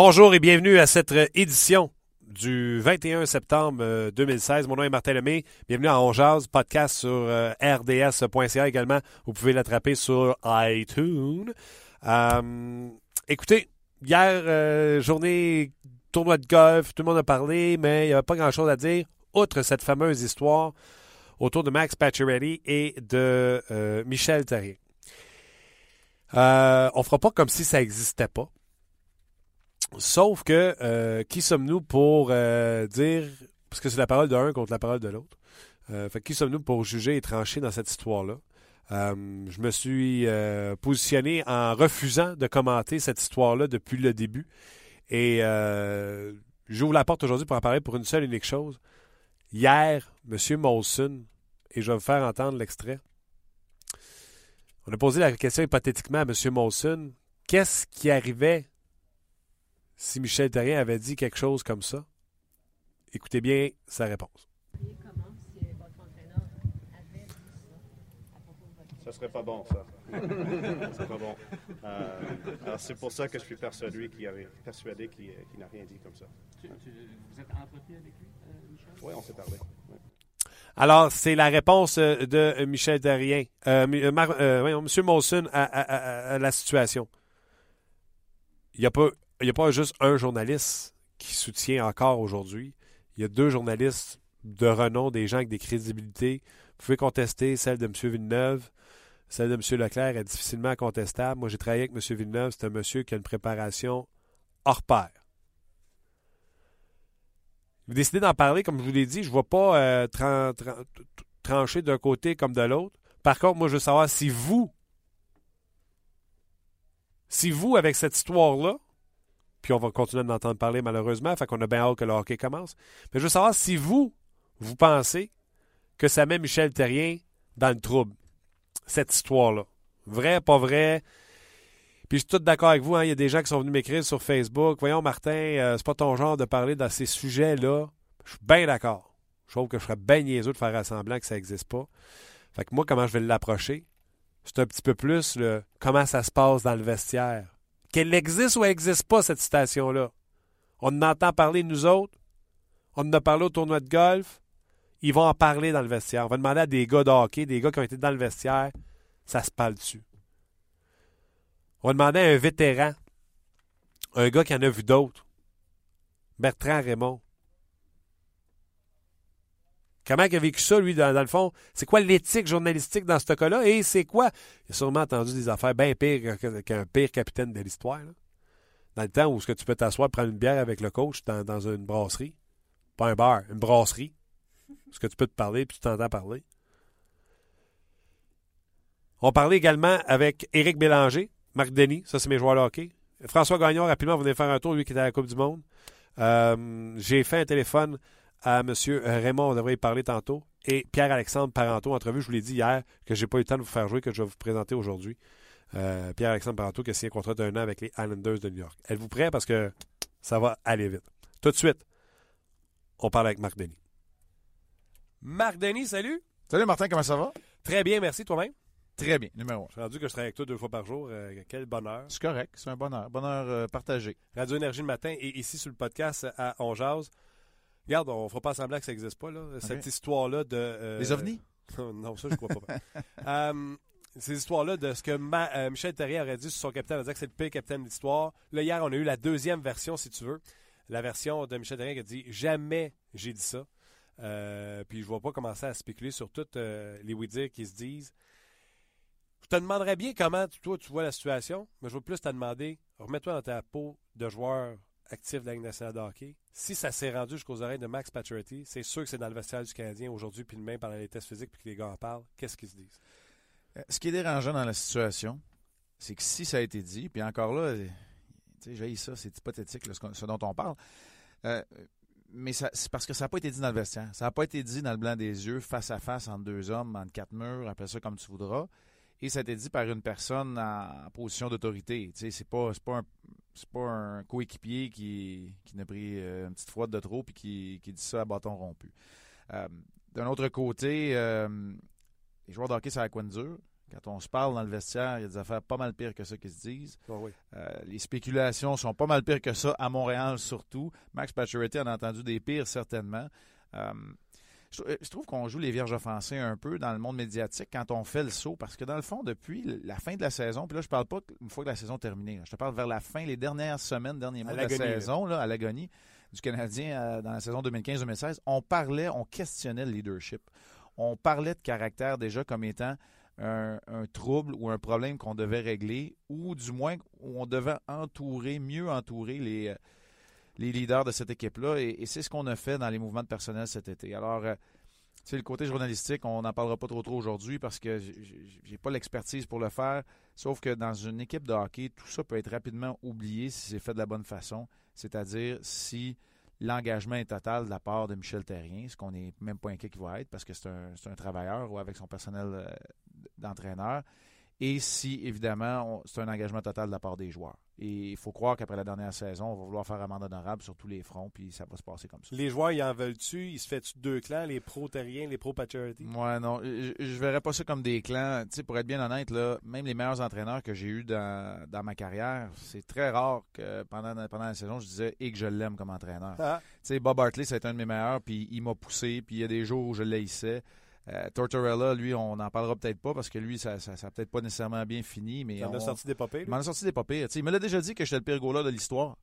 Bonjour et bienvenue à cette édition du 21 septembre 2016. Euh, Mon nom est Martin Lemay. Bienvenue à Onjaz, podcast sur euh, rds.ca également. Vous pouvez l'attraper sur iTunes. Euh, écoutez, hier, journée tournoi de golf, tout le monde a parlé, mais il n'y a pas grand-chose à dire, outre cette fameuse histoire autour de Max Pacioretty et de Michel Terrien. on ne fera pas comme si ça n'existait pas. Sauf que, euh, qui sommes-nous pour euh, dire, parce que c'est la parole d'un contre la parole de l'autre, euh, qui sommes-nous pour juger et trancher dans cette histoire-là? je me suis positionné en refusant de commenter cette histoire-là depuis le début. Et j'ouvre la porte aujourd'hui pour en parler pour une seule et unique chose. Hier, M. Molson, et je vais vous faire entendre l'extrait, on a posé la question hypothétiquement à M. Molson, qu'est-ce qui arrivait si Michel Terrien avait dit quelque chose comme ça, écoutez bien sa réponse. Ça? Serait pas bon, ça. c'est pas bon. Euh, alors, c'est pour ça que je suis persuadé qu'il persuadé qu'il, n'a rien dit comme ça. vous êtes entretenu avec lui, euh, Michel? Oui, on s'est parlé. Alors, c'est la réponse euh, de Michel Terrien, euh, M. Molson à, à, la situation. Il n'y a pas il n'y a pas juste un journaliste qui soutient encore aujourd'hui. Il y a deux journalistes de renom, des gens avec des crédibilités. Vous pouvez contester celle de M. Villeneuve. Celle de M. Leclerc est difficilement contestable. Moi, j'ai travaillé avec M. Villeneuve. C'est un monsieur qui a une préparation hors pair. Vous décidez d'en parler, comme je vous l'ai dit. Je ne vois pas euh, trancher d'un côté comme de l'autre. Par contre, moi, je veux savoir si vous, si vous, avec cette histoire-là, puis on va continuer d'en entendre parler malheureusement, fait qu'on a bien hâte que le hockey commence. Mais je veux savoir si vous, vous pensez que ça met Michel Terrien dans le trouble, cette histoire-là. Vrai, pas vrai? Puis je suis tout d'accord avec vous, hein, il y a des gens qui sont venus m'écrire sur Facebook. Voyons, Martin, euh, c'est pas ton genre de parler dans ces sujets-là. Je suis bien d'accord. Je trouve que je serais bien niaiseux de faire semblant que ça n'existe pas. Fait que moi, comment je vais l'approcher? C'est un petit peu plus le comment ça se passe dans le vestiaire qu'elle existe ou elle n'existe pas, cette citation-là. On en entend parler, nous autres. On en a parlé au tournoi de golf. Ils vont en parler dans le vestiaire. On va demander à des gars de des gars qui ont été dans le vestiaire, ça se parle dessus. On va demander à un vétéran, un gars qui en a vu d'autres, Bertrand Raymond, Comment il a vécu ça, lui, dans, le fond? C'est quoi l'éthique journalistique dans ce cas-là? Et c'est quoi? Il a sûrement entendu des affaires bien pires qu'un pire capitaine de l'histoire. Dans le temps où ce que tu peux t'asseoir prendre une bière avec le coach dans, une brasserie. Pas un bar, une brasserie. Est-ce que tu peux te parler puis tu t'entends parler. On parlait également avec Éric Bélanger, Marc Denis, ça c'est mes joueurs de hockey. François Gagnon, rapidement, venait faire un tour, lui qui était à la Coupe du Monde. Euh, j'ai fait un téléphone à M. Raymond, on devrait y parler tantôt, et Pierre-Alexandre Parenteau, entrevue, je vous l'ai dit hier, que je n'ai pas eu le temps de vous faire jouer, que je vais vous présenter aujourd'hui. Euh, Pierre-Alexandre Parenteau qui a signé un contrat d'un an avec les Islanders de New York. Êtes-vous prêt? Parce que ça va aller vite. Tout de suite, on parle avec Marc Denis. Marc Denis, salut! Salut Martin, comment ça va? Très bien, merci toi-même. Très bien, numéro un. Je suis rendu que je travaille avec toi deux fois par jour. Euh, quel bonheur. C'est correct, c'est un bonheur. Bonheur euh, partagé. Radio Énergie le matin et ici sur le podcast à On Regarde, on ne fera pas semblant que ça n'existe pas, là. Cette histoire-là de. Euh, Les ovnis? non, ça, je ne crois pas. euh, ces histoires-là de ce que euh, Michel Terrier aurait dit sur son capitaine, on dire que c'est le pire capitaine de l'histoire. Là, hier, on a eu la deuxième version, si tu veux. La version de Michel Terrier qui a dit Jamais j'ai dit ça. Euh, puis je ne vais pas commencer à spéculer sur toutes les oui-dire qui se disent. Je te demanderais bien comment toi tu vois la situation, mais je veux plus te demander remets-toi dans ta peau de joueur actif de la nationale. Si ça s'est rendu jusqu'aux oreilles de Max Pacioretty, c'est sûr que c'est dans le vestiaire du Canadien aujourd'hui, puis demain, pendant les tests physiques, puis que les gars en parlent. Qu'est-ce qu'ils se disent? Euh, ce qui est dérangeant dans la situation, c'est que si ça a été dit, puis encore là, j'ai ça, c'est hypothétique, ce dont on parle. Euh, mais c'est parce que ça n'a pas été dit dans le vestiaire. Ça n'a pas été dit dans le blanc des yeux, face à face, entre deux hommes, entre quatre murs, après ça comme tu voudras. Et ça a été dit par une personne en, position d'autorité. C'est pas, pas un, c'est pas un coéquipier qui, qui n'a pris euh, une petite froide de trop et qui, qui dit ça à bâton rompu. Euh, d'un autre côté, euh, les joueurs de hockey, c'est à quoi dur? Quand on se parle dans le vestiaire, il y a des affaires pas mal pires que ça qui se disent. Ah oui. Euh, les spéculations sont pas mal pires que ça, à Montréal surtout. Max Pacioretty en a entendu des pires, certainement. Euh, je, trouve qu'on joue les vierges offensées un peu dans le monde médiatique quand on fait le saut, parce que dans le fond, depuis la fin de la saison, puis là, je parle pas une fois que la saison est terminée, là, je te parle vers la fin, les dernières semaines, derniers mois de la saison, là, à l'agonie du Canadien euh, dans la saison 2015-2016, on parlait, on questionnait le leadership. On parlait de caractère déjà comme étant un, un trouble ou un problème qu'on devait régler, ou du moins où on devait entourer, mieux entourer les, euh, les leaders de cette équipe-là. Et, c'est ce qu'on a fait dans les mouvements de personnel cet été. Alors, euh, sais, le côté journalistique, on n'en parlera pas trop trop aujourd'hui parce que j'ai- pas l'expertise pour le faire. Sauf que dans une équipe de hockey, tout ça peut être rapidement oublié si c'est fait de la bonne façon. C'est-à-dire si l'engagement est total de la part de Michel Terrien, ce qu'on n'est même pas inquiet qu'il va être parce que c'est un, c'est un travailleur ou avec son personnel euh, d'entraîneur. Et si, évidemment, c'est un engagement total de la part des joueurs. Et il faut croire qu'après la dernière saison, on va vouloir faire amende honorable sur tous les fronts, puis ça va se passer comme ça. Les joueurs, ils en veulent-tu? Ils se fait deux clans, les pros terriens, les pros Pacioretty? Ouais, non, je, je verrais pas ça comme des clans. Tu sais, pour être bien honnête, là, même les meilleurs entraîneurs que j'ai eus dans, dans ma carrière, c'est très rare que pendant, pendant la saison, je disais et que je l'aime comme entraîneur. Ah, Tu sais, Bob Hartley, c'est un de mes meilleurs, puis il m'a poussé, puis il y a des jours où je l'haïssais. Euh, Tortorella, lui, on n'en parlera peut-être pas parce que lui, ça ça, ça peut-être pas nécessairement bien fini, mais on- a sorti des papés. il m'en a sorti des sais, il me l'a déjà dit que j'étais le pire goaler de l'histoire.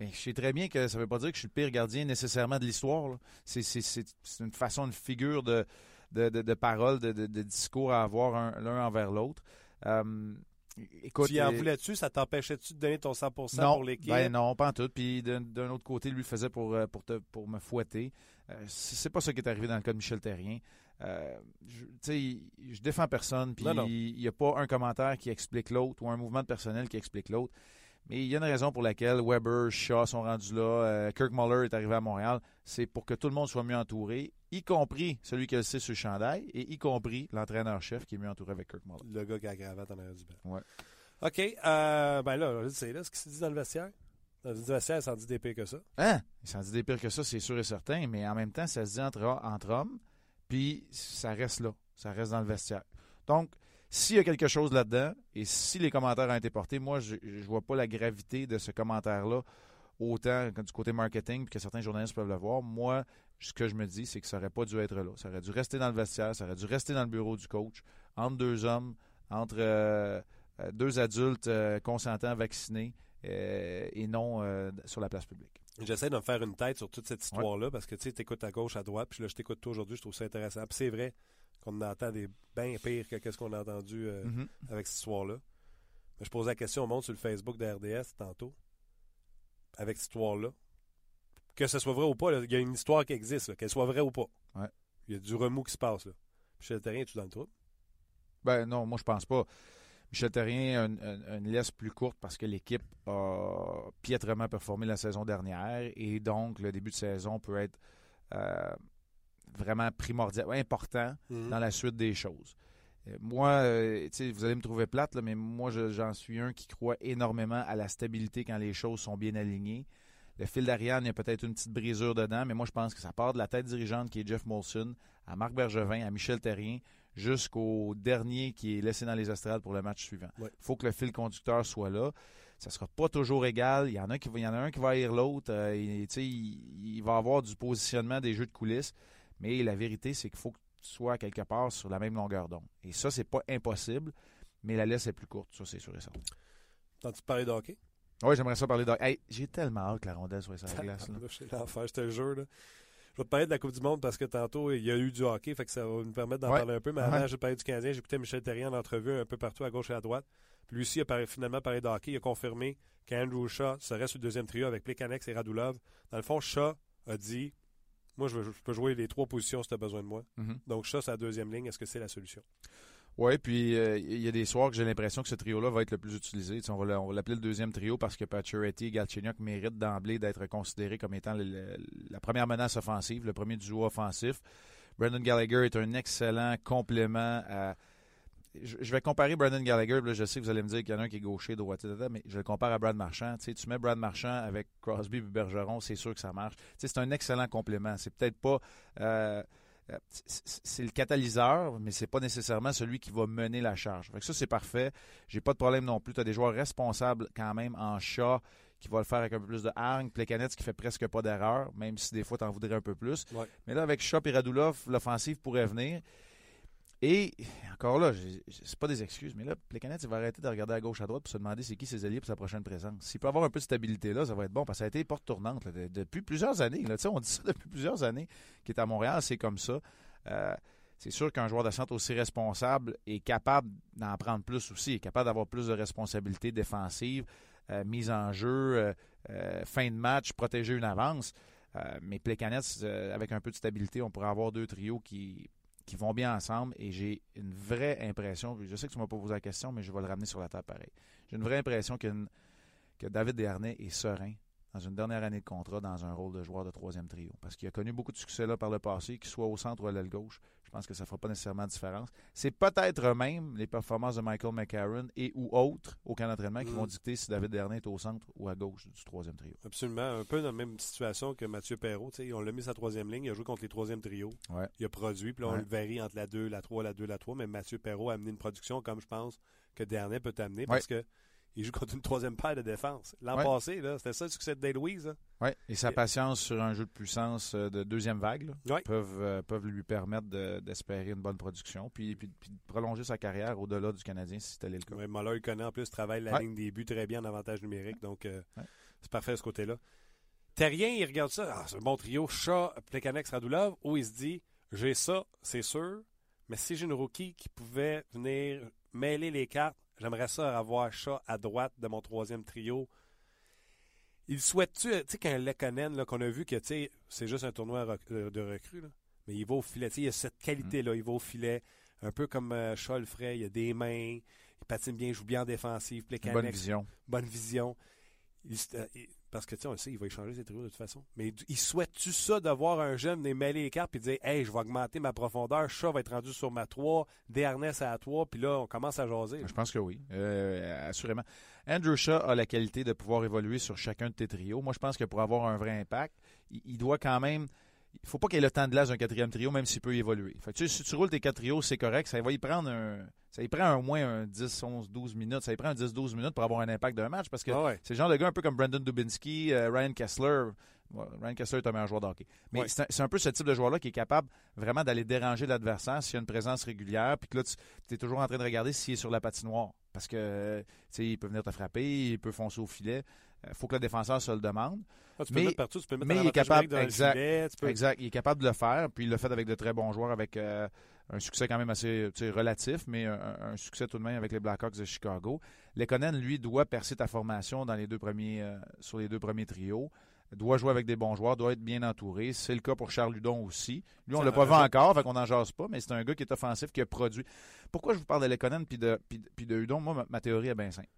Mais je sais très bien que ça veut pas dire que je suis le pire gardien nécessairement de l'histoire. C'est, c'est- c'est- c'est une façon, une figure de, de, de, de parole, de, de- discours à avoir un- l'un envers l'autre. Euh, écoute, Tu y en euh, voulais-tu? Ça t'empêchait-tu de donner ton 100% non, pour l'équipe? ben non, pas en tout. Puis d'un, autre côté, lui le faisait pour, euh, pour, te- pour me fouetter. Euh, c'est, c'est pas ça qui est arrivé dans le cas de Michel Terrien. Euh, je, je défends personne, puis il n'y a pas un commentaire qui explique l'autre ou un mouvement de personnel qui explique l'autre. Mais il y a une raison pour laquelle Weber, Shaw sont rendus là, euh, Kirk Muller est arrivé à Montréal. C'est pour que tout le monde soit mieux entouré, y compris celui qui le sait sur le chandail, et y compris l'entraîneur-chef qui est mieux entouré avec Kirk Muller. Le gars qui a la cravate en arrière du banc. Ouais. OK. Euh, ben là, sais, là, ce qui se dit dans le vestiaire. Dans le vestiaire, ça en dit des pires que ça. Hein? Il s'en dit des pires que ça, c'est sûr et certain, mais en même temps, ça se dit entre, entre hommes, puis ça reste là. Ça reste dans le vestiaire. Donc, s'il y a quelque chose là-dedans, et si les commentaires ont été portés, moi, je ne vois pas la gravité de ce commentaire-là, autant que du côté marketing, puis que certains journalistes peuvent le voir. Moi, ce que je me dis, c'est que ça n'aurait pas dû être là. Ça aurait dû rester dans le vestiaire, ça aurait dû rester dans le bureau du coach, entre deux hommes, entre euh, euh, deux adultes euh, consentants, vaccinés, euh, et non sur la place publique. J'essaie de me faire une tête sur toute cette histoire-là parce que tu sais, t'écoutes à gauche, à droite, puis là, je t'écoute toi aujourd'hui, je trouve ça intéressant. Puis c'est vrai qu'on entend des bien pires que ce qu'on a entendu euh, Mhm. avec cette histoire-là. Mais je posais la question au monde sur le Facebook de RDS tantôt, avec cette histoire-là. Que ce soit vrai ou pas, il y a une histoire qui existe, qu'elle soit vraie ou pas. Ouais. Il y a du remous qui se passe. Là. Michel Terrien, es-tu dans le trouble? Ben non, moi je pense pas. Michel Terrien a une, une- laisse plus courte parce que l'équipe a piètrement performé la saison dernière et donc le début de saison peut être euh, vraiment primordial, important dans la suite des choses. Euh, Moi, euh, vous allez me trouver plate, là, mais moi, je- j'en suis un qui croit énormément à la stabilité quand les choses sont bien alignées. Le fil d'Ariane, il y a peut-être une petite brisure dedans, mais moi, je pense que ça part de la tête dirigeante qui est Jeff Molson, à Marc Bergevin, à Michel Terrien, jusqu'au dernier qui est laissé dans les estrades pour le match suivant. Il Ouais. faut que le fil conducteur soit là. Ça sera pas toujours égal. Il y en a, qui, il y en a un qui va haïr l'autre. Euh, il, il, il va avoir du positionnement des jeux de coulisses. Mais la vérité, c'est qu'il faut que tu sois quelque part sur la même longueur d'onde. Et ça, c'est pas impossible, mais la laisse est plus courte. Ça, c'est sûr et certain. T'as-tu parlé de hockey? Oui, j'aimerais ça parler de. Hey, j'ai tellement hâte que la rondelle soit sur la glace. C'est l'enfer, je te le jure. là. Je vais te parler de la Coupe du Monde parce que tantôt, il y a eu du hockey, fait que ça va nous permettre d'en Ouais. parler un peu. Mais avant, Ouais. j'ai parlé du Canadien, j'écoutais Michel Terrien en entrevue un peu partout, à gauche et à droite. Puis lui aussi a parlé- finalement parlé de hockey. Il a confirmé qu'Andrew Shaw serait sur le deuxième trio avec Plekanex et Radulov. Dans le fond, Shaw a dit Moi, je, veux- je peux jouer les trois positions si tu as besoin de moi. Mhm. Donc, Shaw, c'est la deuxième ligne. Est-ce que c'est la solution? Oui, puis euh, il y a des soirs que j'ai l'impression que ce trio-là va être le plus utilisé. On va l'appeler le deuxième trio parce que Pacioretty et Galchenyuk méritent d'emblée d'être considérés comme étant le- la première menace offensive, le premier duo offensif. Brandon Gallagher est un excellent complément à... Je, vais comparer Brandon Gallagher, là, je sais que vous allez me dire qu'il y en a un qui est gaucher, droit, etc., mais je le compare à Brad Marchand. Tu, mets Brad Marchand avec Crosby et Bergeron, c'est sûr que ça marche. C'est un excellent complément. C'est peut-être pas... euh, euh, c'est c'est le catalyseur, mais c'est pas nécessairement celui qui va mener la charge. Fait que ça, c'est parfait. J'ai pas de problème non plus. Tu as des joueurs responsables quand même en chat qui va le faire avec un peu plus de hargne. Plekanec qui fait presque pas d'erreur, même si des fois tu en voudrais un peu plus. Ouais. Mais là, avec Shaw et Radulov, l'offensive pourrait venir. Et encore là, c'est pas des excuses, mais là, Plekanec, il va arrêter de regarder à gauche, à droite pour se demander c'est qui ses alliés pour sa prochaine présence. S'il peut avoir un peu de stabilité là, ça va être bon parce que ça a été porte tournante depuis plusieurs années. Là, on dit ça depuis plusieurs années qu'il est à Montréal, c'est comme ça. Euh, c'est sûr qu'un joueur de centre aussi responsable est capable d'en prendre plus aussi, est capable d'avoir plus de responsabilités défensives, euh, mise en jeu, euh, euh, fin de match, protéger une avance. Mais Plekanec, euh, avec un peu de stabilité, on pourrait avoir deux trios qui, qui vont bien ensemble et j'ai une vraie impression, je sais que tu m'as pas posé la question, mais je vais le ramener sur la table pareil. J'ai une vraie impression que David Desharnais est serein dans une dernière année de contrat dans un rôle de joueur de troisième trio. Parce qu'il a connu beaucoup de succès là par le passé, qu'il soit au centre ou à l'aile gauche. Je pense que ça ne fera pas nécessairement de différence. C'est peut-être même les performances de Michael McCarron et ou autres au camp d'entraînement qui Mm. vont dicter si David Desharnais est au centre ou à gauche du troisième trio. Absolument. Un peu dans la même situation que Mathieu Perrault. On l'a mis sa troisième ligne. Il a joué contre les troisièmes trios. Ouais. Il a produit. Puis là, on Ouais. le varie entre la 2, la 3, la 2, la 3. Mais Mathieu Perrault a amené une production comme je pense que Dernay peut t'amener Ouais. parce que il joue contre une troisième paire de défense. L'an Ouais. passé, c'était ça le succès de Day-Louise. hein? Ouais. Et sa patience sur un jeu de puissance euh, de deuxième vague là, Ouais. peuvent, euh, peuvent lui permettre de- d'espérer une bonne production puis, puis- puis de prolonger sa carrière au-delà du Canadien si tel est le cas. Ouais, Muller, il connaît en plus, travaille la Ouais. ligne des buts très bien en avantage numérique. Donc, euh, c'est parfait de ce côté-là. Terrien, il regarde ça. Ah, c'est un bon trio. Chat, Plekanex, Radulov. Où il se dit j'ai ça, c'est sûr. Mais si j'ai une rookie qui pouvait venir mêler les cartes, j'aimerais ça avoir Chat à droite de mon troisième trio. Il souhaite-tu, tu sais, qu'un Lekonen, là, qu'on a vu que, tu sais, c'est juste un tournoi rec- euh, de recrues, là, mais il va au filet. Tu sais, il a cette qualité-là, il va au filet. Un peu comme euh, Shaw le ferait, il a des mains, il patine bien, il joue bien en défensive, Plekanec, bonne vision. bonne vision. Il euh, il- parce que, tu sais, on sait, il va échanger ses trios de toute façon. Mais il- souhaite-tu ça d'avoir un jeune venir mêler les cartes et dire Hey, je vais augmenter ma profondeur, Shaw va être rendu sur ma 3, Desharnais à 3, puis là, on commence à jaser. Je pense que oui, euh, assurément. Andrew Shaw a la qualité de pouvoir évoluer sur chacun de tes trios. Moi, je pense que pour avoir un vrai impact, il doit quand même. Il faut pas qu'il ait le temps de glace d'un quatrième trio, même s'il peut évoluer. Fait que, tu sais, si tu roules tes quatre trios, c'est correct. Ça va y prendre un. Ça y prend au moins un 10, 11, 12 minutes. Ça y prend un 10, 12 minutes pour avoir un impact d'un match parce que Ah ouais. c'est le genre de gars un peu comme Brandon Dubinsky, euh, Ryan Kessler. Ouais, Ryan Kessler est un meilleur joueur de hockey. Mais Ouais. c'est un, peu ce type de joueur-là qui est capable vraiment d'aller déranger l'adversaire s'il y a une présence régulière. Puis que là, tu es toujours en train de regarder s'il est sur la patinoire. Parce que, tu sais, il peut venir te frapper, il peut foncer au filet. Il faut que le défenseur se le demande. Ah, tu peux mais- le mettre partout, tu peux le mettre mais en il est capable- dans exact, filet, tu peux- Exact. Il est capable de le faire. Puis il l'a fait avec de très bons joueurs, avec euh, un succès quand même assez relatif, mais un, un succès tout de même avec les Blackhawks de Chicago. Lekonen, lui, doit percer ta formation dans les deux premiers, euh, sur les deux premiers trios. Doit jouer avec des bons joueurs, doit être bien entouré. C'est le cas pour Charles Ludon aussi. Lui, on l'a pas vu encore, fait qu'on n'en jase pas, mais c'est un gars qui est offensif, qui a produit. Pourquoi je vous parle de Lekonen puis de, puis, puis de Hudon? Moi, ma, ma théorie est bien simple.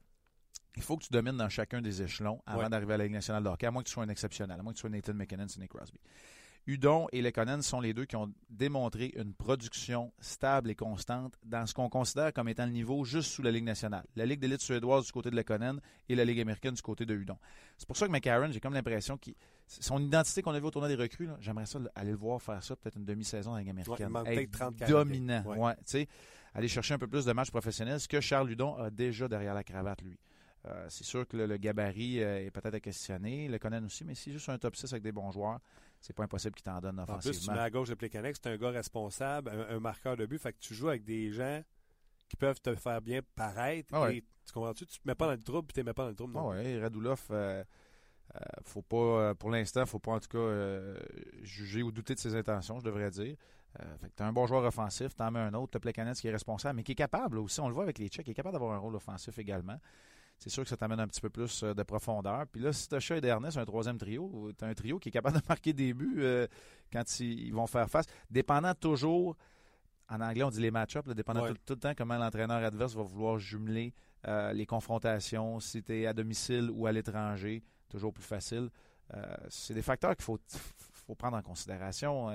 Il faut que tu domines dans chacun des échelons avant Ouais. d'arriver à la Ligue nationale de hockey, à moins que tu sois un exceptionnel, à moins que tu sois Nathan McKinnon, Sidney Crosby. Udon et Lekonen sont les deux qui ont démontré une production stable et constante dans ce qu'on considère comme étant le niveau juste sous la Ligue nationale. La Ligue d'élite suédoise du côté de Lekonen et la Ligue américaine du côté de Udon. C'est pour ça que McCarron, j'ai comme l'impression qu'il son identité qu'on a vu au tournoi des recrues, j'aimerais ça aller le voir faire ça, peut-être une demi-saison dans la Ligue américaine. Être peut-être 30 40. dominant. Ouais. Ouais, aller chercher un peu plus de matchs professionnels, ce que Charles Ludon a déjà derrière la cravate, lui. Euh, c'est sûr que le, le gabarit euh, est peut-être à questionner, le Conan aussi, mais si juste un top 6 avec des bons joueurs, c'est pas impossible qu'il t'en donne En plus, tu offensivement. mets à gauche de Plekanec, c'est un gars responsable, un, un marqueur de but. Fait que tu joues avec des gens qui peuvent te faire bien paraître. Ah ouais. et, tu comprends-tu? Tu te mets pas dans le trouble, puis tu te mets pas dans le trouble. Ah non. ouais, Radulov, euh, euh, faut pas, pour l'instant, faut pas en tout cas juger ou douter de ses intentions, je devrais dire. Euh, fait que t'as un bon joueur offensif, t'en mets un autre, t'as Plekanec qui est responsable, mais qui est capable aussi, on le voit avec les Tchèques, qui est capable d'avoir un rôle offensif également. C'est sûr que ça t'amène un petit peu plus euh, de profondeur. Puis là, si t'as Chat et Dernay, un troisième trio, t'as un trio qui est capable de marquer des buts euh, quand ils, vont faire face, dépendant toujours, en anglais on dit les match-ups, dépendant Ouais. tout, tout le temps comment l'entraîneur adverse va vouloir jumeler euh, les confrontations, si tu es à domicile ou à l'étranger, toujours plus facile. Euh, c'est des facteurs qu'il faut, faut prendre en considération.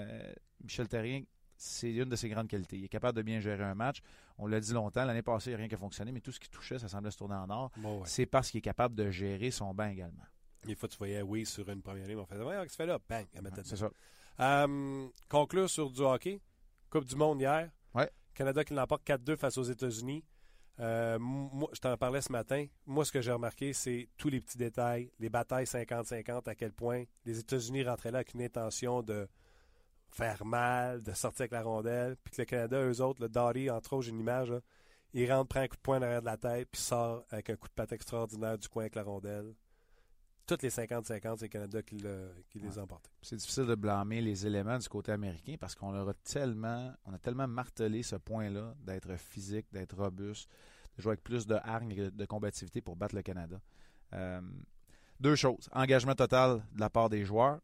Michel Terrien, c'est une de ses grandes qualités. Il est capable de bien gérer un match. On l'a dit longtemps, l'année passée, il n'y a rien qui a fonctionné, mais tout ce qui touchait, ça semblait se tourner en or. Bon, ouais. C'est parce qu'il est capable de gérer son banc également. Des fois, tu voyais oui sur une première ligne, on faisait Ouais, qu'est-ce que tu fais là? Bang, elle mettait C'est ça. Euh, conclure sur du hockey. Coupe du Monde hier. Ouais. Canada qui l'emporte 4-2 face aux États-Unis. Euh, moi, je t'en parlais ce matin. Moi, ce que j'ai remarqué, c'est tous les petits détails, les batailles 50-50, à quel point les États-Unis rentraient là avec une intention de faire mal, de sortir avec la rondelle, puis que le Canada, eux autres, le Doughty, entre autres, j'ai une image, là, il rentre, prend un coup de poing derrière de la tête, puis sort avec un coup de patte extraordinaire du coin avec la rondelle. Toutes les 50-50, c'est le Canada qui, le- qui les a emportés. C'est difficile de blâmer les éléments du côté américain parce qu'on leur a tellement, on a tellement martelé ce point-là d'être physique, d'être robuste, de jouer avec plus de hargne et de combativité pour battre le Canada. Euh, deux choses. Engagement total de la part des joueurs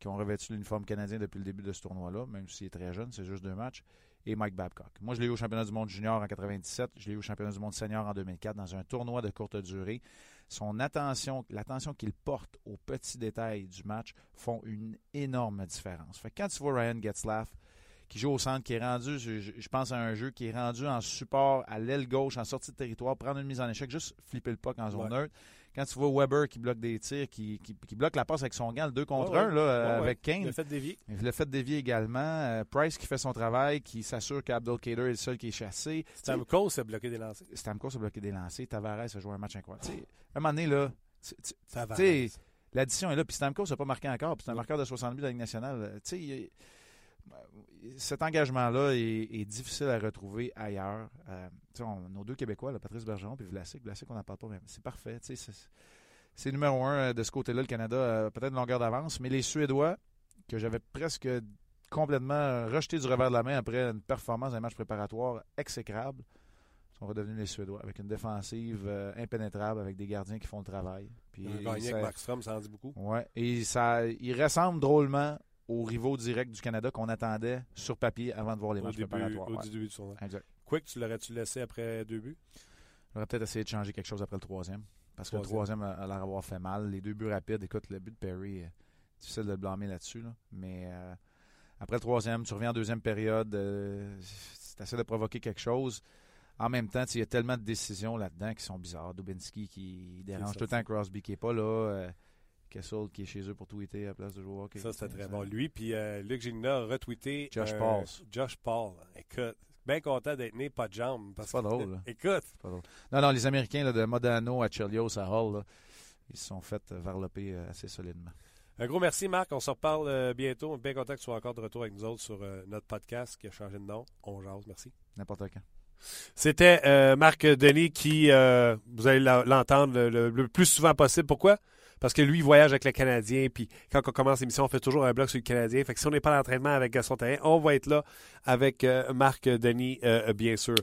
qui ont revêtu l'uniforme canadien depuis le début de ce tournoi-là, même s'il est très jeune, c'est juste deux matchs, et Mike Babcock. Moi, je l'ai eu au championnat du monde junior en 97, je l'ai eu au championnat du monde senior en 2004 dans un tournoi de courte durée. Son attention, l'attention qu'il porte aux petits détails du match font une énorme différence. Fait que quand tu vois Ryan Getzlaff qui joue au centre, qui est rendu, je, pense à un jeu qui est rendu en support à l'aile gauche, en sortie de territoire, prendre une mise en échec, juste flipper le puck en zone Ouais. neutre. Quand tu vois Weber qui bloque des tirs, qui, qui, qui bloque la passe avec son gant, le 2 contre Ouais, 1 ouais. là, euh, Ouais, ouais. avec Kane, Le fait dévier. il l'a fait dévier également. Euh, Price qui fait son travail, qui s'assure qu'Abdelkader est le seul qui est chassé. Stamkos a bloqué des lancers. Stamkos a bloqué des lancers. Tavares a joué un match incroyable. À un moment donné, là, l'addition est là. Puis Stamkos n'a pas marqué encore. Puis c'est un marqueur de 60 buts de la Ligue nationale. Tu sais, il- cet engagement-là est, est difficile à retrouver ailleurs. Euh, on- nos deux Québécois, là, Patrice Bergeron et Vlasic, Vlasic, on n'en parle pas, mais c'est parfait. C'est numéro un euh, de ce côté-là. Le Canada a peut-être une longueur d'avance, mais les Suédois, que j'avais presque complètement euh, rejeté du revers de la main après une performance d'un match préparatoire exécrable, sont redevenus les Suédois avec une défensive euh, impénétrable, avec des gardiens qui font le travail. Puis gagné avec Markstrom, ça en dit beaucoup. Ouais, et ça, il ressemble drôlement aux rivaux directs du Canada qu'on attendait sur papier avant de voir les Au matchs début, préparatoires. au Ouais, début du tournoi. exact. Quick, tu l'aurais-tu laissé après deux buts? J'aurais peut-être essayé de changer quelque chose après le troisième. Parce que le Troisième. a a l'air d'avoir fait mal. Les deux buts rapides, écoute, le but de Perry, euh, difficile de le blâmer là-dessus. là. Mais euh, après le troisième, tu reviens en deuxième période, euh, tu essaies de provoquer quelque chose. En même temps, il y a tellement de décisions là-dedans qui sont bizarres. Dubinski qui dérange tout le temps Crosby qui n'est pas là. euh, Kessel qui est chez eux pour tweeter à la place de jouer au hockey. Ça, c'était très bon. Lui, puis euh, Luc Gigna a retweeté. Josh euh, Paul. Josh Paul. Écoute, bien content d'être né, pas de jambes. C'est pas drôle, là. Écoute, Pas drôle. Non, non, les Américains là, de Modano à Chelios à Hall, là, ils se sont fait euh, varloper assez solidement. un gros merci, Marc. On se reparle bientôt. Bien content que tu sois encore de retour avec nous autres sur notre podcast qui a changé de nom. On jase. Merci. N'importe quand. C'était euh, Marc Denis qui, euh, vous allez l'entendre le, plus souvent possible. Pourquoi? Parce que lui, il voyage avec le Canadien, puis quand on commence l'émission, on fait toujours un bloc sur le Canadien. Fait que si on n'est pas à l'entraînement avec Gaston Terrien, on va être là avec euh, Marc Denis, bien sûr.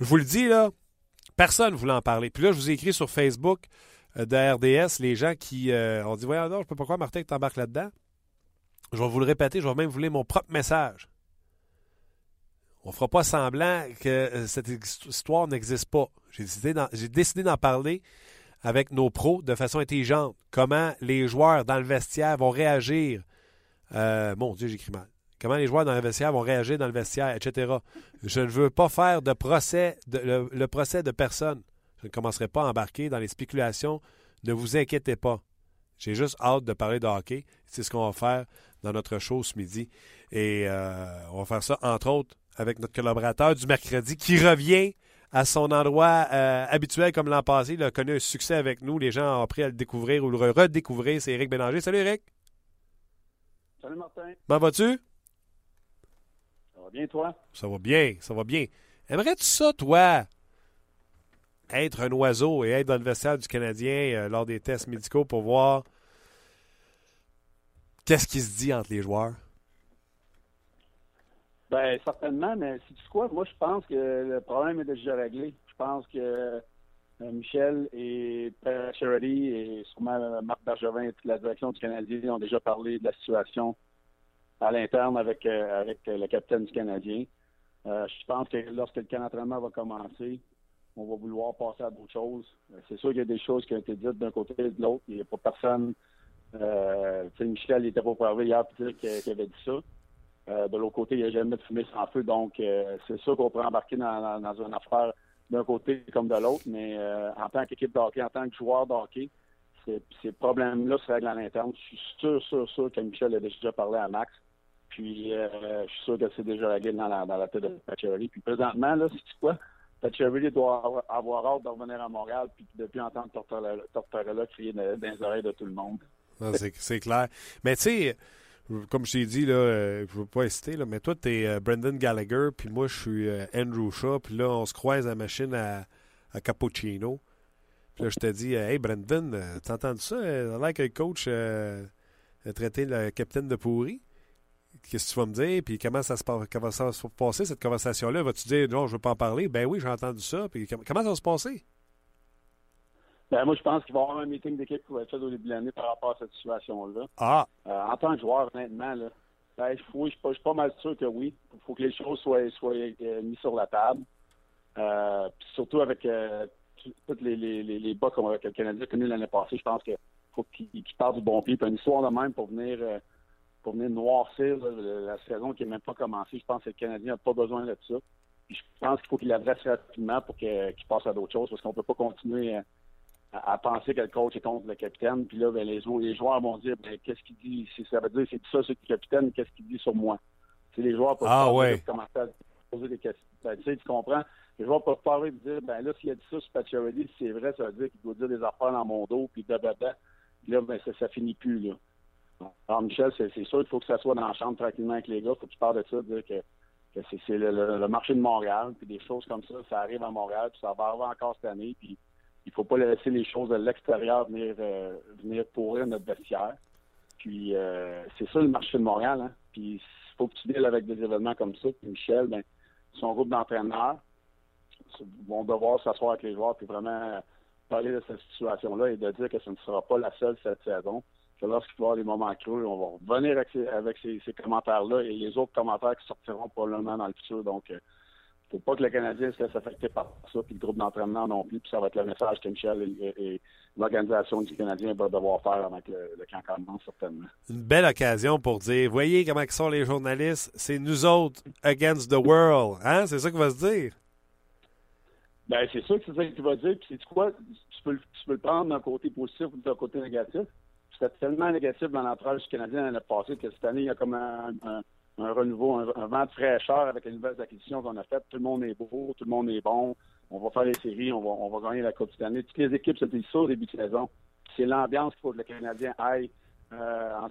Je vous le dis, là, personne ne voulait en parler. Puis là, je vous ai écrit sur Facebook de RDS, les gens qui ont dit Voyons donc, je peux pas croire, Martin, que tu embarques là-dedans. Je vais vous le répéter, je vais même vous mon propre message. On ne fera pas semblant que euh, cette histoire n'existe pas. J'ai décidé d'en- parler avec nos pros de façon intelligente. Comment les joueurs dans le vestiaire vont réagir. Euh, mon Dieu, j'écris mal. Comment les joueurs dans le vestiaire vont réagir dans le vestiaire, etc. Je ne veux pas faire de procès, le procès de personne. Je ne commencerai pas à embarquer dans les spéculations. Ne vous inquiétez pas. J'ai juste hâte de parler de hockey. C'est ce qu'on va faire dans notre show ce midi. Et euh, on va faire ça, entre autres, avec notre collaborateur du mercredi qui revient à son endroit euh, habituel comme l'an passé. Il a connu un succès avec nous. Les gens ont appris à le découvrir ou le redécouvrir. C'est Eric Bélanger. Salut Eric. Salut Martin, Comment vas-tu? ça va bien toi? Ça va bien, ça va bien. Aimerais-tu ça, toi, être un oiseau et être dans le vestiaire du Canadien euh, lors des tests médicaux pour voir qu'est-ce qui se dit entre les joueurs? Ben certainement, mais c'est quoi? Moi je pense que le problème est déjà réglé. Je pense que euh, Michel et Charity et sûrement Marc Bergevin et toute la direction du Canadien ont déjà parlé de la situation à l'interne avec, euh, avec le capitaine du Canadien. Euh, je pense que lorsque le camp d'entraînement va commencer, on va vouloir passer à d'autres choses. C'est sûr qu'il y a des choses qui ont été dites d'un côté et de l'autre. Il n'y a pas personne. Euh, tu Michel n'était pas pour hier pour dire qu'il avait dit ça. Euh, de l'autre côté, il n'y a jamais de fumée sans feu. Donc, euh, c'est sûr qu'on pourrait embarquer dans, une affaire d'un côté comme de l'autre. Mais euh, en tant qu'équipe de hockey, en tant que joueur de hockey, ces, problèmes-là se règlent à l'interne. Je suis sûr, sûr, sûr que Michel a déjà parlé à Max. Puis je suis sûr que c'est déjà réglé dans la, dans la tête de Pacioretty. Puis présentement, là, c'est quoi? Pacioretty doit avoir, hâte de revenir à Montréal puis depuis entendre Tortorella, Tortorella crier dans, les oreilles de tout le monde. C'est clair. Mais tu sais, comme je t'ai dit, là, euh, je veux pas hésiter, là, mais toi, tu es Brendan Gallagher, puis moi, je suis euh, Andrew Shaw, puis là, on se croise à la machine à, Cappuccino. Puis là, je te dis, euh, Hey, Brendan, euh, t'entends ça? Euh, l'air que le coach euh, a traité le capitaine de pourri. Qu'est-ce que tu vas me dire? Puis comment ça, se passe, comment ça va se passer, cette conversation-là? Vas-tu dire, non, je veux pas en parler? Ben oui, j'ai entendu ça. Puis com- comment ça va se passer? Ben, moi, je pense qu'il va y avoir un meeting d'équipe qui va être fait au début de l'année par rapport à cette situation-là. Ah, Euh, en tant que joueur, honnêtement, là, ben, je, oui, je, suis pas- mal sûr que oui. Il faut que les choses soient, soient euh, mises sur la table. Euh, surtout avec tous les, les, les, les bas que le Canadien a connus l'année passée, je pense qu'il faut qu'il qu'il parte du bon pied. Puis une histoire de même pour venir pour venir noircir là, la, saison qui n'est même pas commencée. Je pense que le Canadien n'a pas besoin de ça. Puis je pense qu'il faut qu'il l'adresse rapidement pour qu'il passe à d'autres choses parce qu'on peut pas continuer à, penser que le coach est contre le capitaine. Puis là, ben, les, les joueurs vont dire ben, qu'est-ce qu'il dit? Si ça veut dire c'est ça sur le capitaine, qu'est-ce qu'il dit sur moi? Sais, les joueurs peuvent Ah, ouais. commencer à se poser des questions. Ben, tu sais, tu comprends? Les joueurs peuvent parler et dire ben là, s'il a dit ça sur Pacioretty, si c'est vrai, ça veut dire qu'il doit dire des affaires dans mon dos, puis blablabla. Puis là, ben, ça, ça finit plus, là. Alors, Michel, c'est c'est sûr qu'il faut que ça soit dans la chambre tranquillement avec les gars. Il faut que tu parles de ça, dire que, c'est c'est le, le- le marché de Montréal, puis des choses comme ça, ça arrive à Montréal, puis ça va arriver encore cette année, puis il faut pas laisser les choses de l'extérieur venir, euh, venir pourrir notre vestiaire. Puis euh, c'est ça le marché de Montréal, hein. Puis il faut que tu deals avec des événements comme ça. Puis Michel, ben, son groupe d'entraîneurs vont devoir s'asseoir avec les joueurs puis vraiment parler de cette situation-là et de dire que ce ne sera pas la seule cette saison. Que lorsqu'il va y avoir des moments creux, on va revenir avec ces, avec ces, commentaires-là et les autres commentaires qui sortiront probablement dans le futur. Donc, ne faut pas que le Canadien se laisse affecter par ça, puis le groupe d'entraînement non plus. Puis ça va être le message que Michel et, et- et l'organisation du Canadien va devoir faire que le, le camp commence, certainement. une belle occasion pour dire, voyez comment sont les journalistes, c'est nous autres against the world. Hein? C'est ça qu'il va se dire? Ben, c'est sûr que c'est ça que tu vas dire. Puis, c'est quoi? Tu peux, le- tu peux le prendre d'un côté positif ou d'un côté négatif. C'était tellement négatif dans l'entourage du Canadien l'année passée que cette année, il y a comme un, un, un renouveau, un, vent de fraîcheur avec les nouvelles acquisitions qu'on a faites. Tout le monde est beau, tout le monde est bon. On va faire les séries, on va, on va gagner la Coupe cette. Toutes les équipes se ça au début de saison. C'est l'ambiance qu'il faut que le Canadien aille euh, en,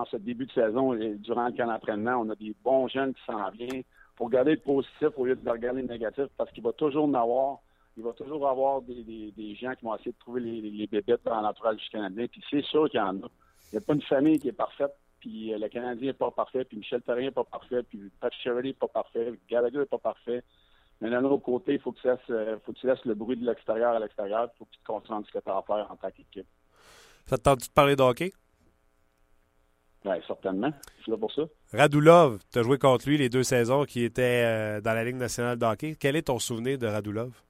en- ce début de saison et durant le camp d'entraînement. On a des bons jeunes qui s'en viennent. Il faut regarder le positif au lieu de regarder le négatif parce qu'il va toujours en avoir. Il va toujours avoir des, des, gens qui vont essayer de trouver les, les bébêtes dans l'entourage du Canadien. Puis c'est sûr qu'il y en a. Il n'y a pas une famille qui est parfaite. Puis euh, le Canadien n'est pas parfait. Puis Michel Therrien n'est pas parfait. Puis Pat Shirley n'est pas parfait. Gallagher n'est pas parfait. Mais d'un autre côté, il faut que tu laisses, euh, faut que tu laisses le bruit de l'extérieur à l'extérieur. Il faut que tu te concentres sur ce que tu as à faire en tant qu'équipe. Ça te tente de parler de hockey? Oui, certainement. Je suis là pour ça. Radulov, tu as joué contre lui les deux saisons qui étaient euh, dans la Ligue nationale de hockey. Quel est ton souvenir de Radulov?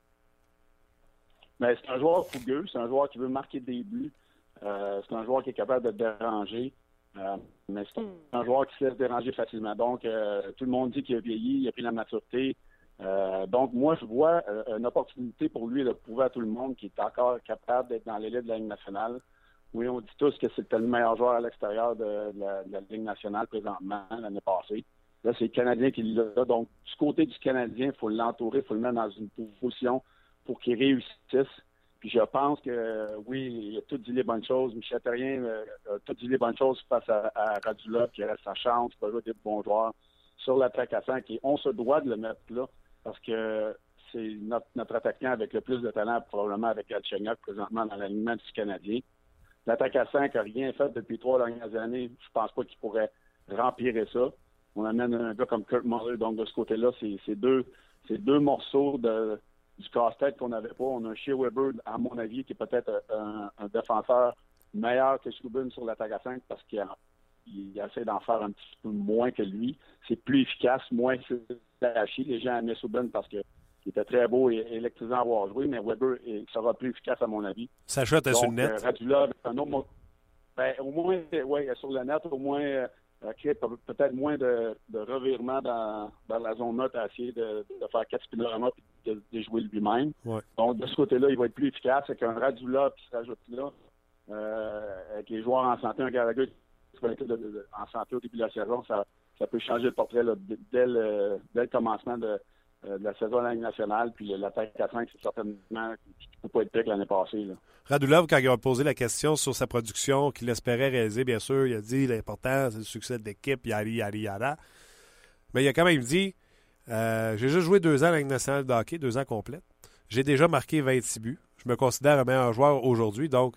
Mais c'est un joueur fougueux, c'est un joueur qui veut marquer des buts, c'est un joueur qui est capable de déranger, euh, mais c'est un joueur qui se laisse déranger facilement. Donc, euh, tout le monde dit qu'il a vieilli, il a pris la maturité. Euh, donc, moi, je vois euh, une opportunité pour lui de prouver à tout le monde qu'il est encore capable d'être dans l'élite de la Ligue nationale. Oui, on dit tous que c'était le meilleur joueur à l'extérieur de, de la, Ligue nationale présentement, l'année passée. Là, c'est le Canadien qui l'a. Donc, du côté du Canadien, il faut l'entourer, il faut le mettre dans une position pour qu'il réussisse. Puis je pense que oui, il a tout dit les bonnes choses. Michel Terrien euh, a tout dit les bonnes choses face à, à Radulov, qui reste sa chance, qui jouer des bons joueurs sur l'attaque à 5. Et on se doit de le mettre là parce que c'est notre, attaquant avec le plus de talent, probablement avec Galchenyuk, présentement dans l'alignement du Canadien. L'attaque à 5 n'a rien fait depuis trois dernières années. Je pense pas qu'il pourrait rempirer ça. On amène un gars comme Kurt Muller, donc de ce côté-là, c'est deux, c'est deux morceaux de, du casse-tête qu'on n'avait pas. On a un Shea Weber, à mon avis, qui est peut-être un, un défenseur meilleur que Subban sur l'attaque à 5 parce qu'il il essaie d'en faire un petit peu moins que lui. C'est plus efficace, moins flashy. Les gens aimaient Subban parce que il était très beau et électrisant à avoir joué, mais Weber est- sera plus efficace à mon avis. Sacha, t'es sur le net. euh, un autre ben, au moins, ouais, sur le net, au moins, euh, peut-être moins de, de revirements dans, dans la zone neutre à essayer de, de faire quatre spinorama et de, de jouer lui-même. Ouais. Donc, de ce côté-là, il va être plus efficace avec un Radulov qui se rajoute là, euh, avec les joueurs en santé, un Gallagher qui va être de- de- en santé au début de la saison, ça, ça peut changer le portrait là, dès, le, dès le commencement de, euh, de la saison de la Ligue nationale. Puis l'attaque à 5, c'est certainement qui ne peut pas être pire que l'année passée. Là. Radulov, quand il a posé la question sur sa production qu'il espérait réaliser, bien sûr, il a dit l'important, c'est le succès de l'équipe, yari, yari, yara. Mais il a quand même dit euh, j'ai juste joué deux ans à la nationale de hockey, deux ans complètes. J'ai déjà marqué 26 buts. Je me considère un meilleur joueur aujourd'hui. Donc,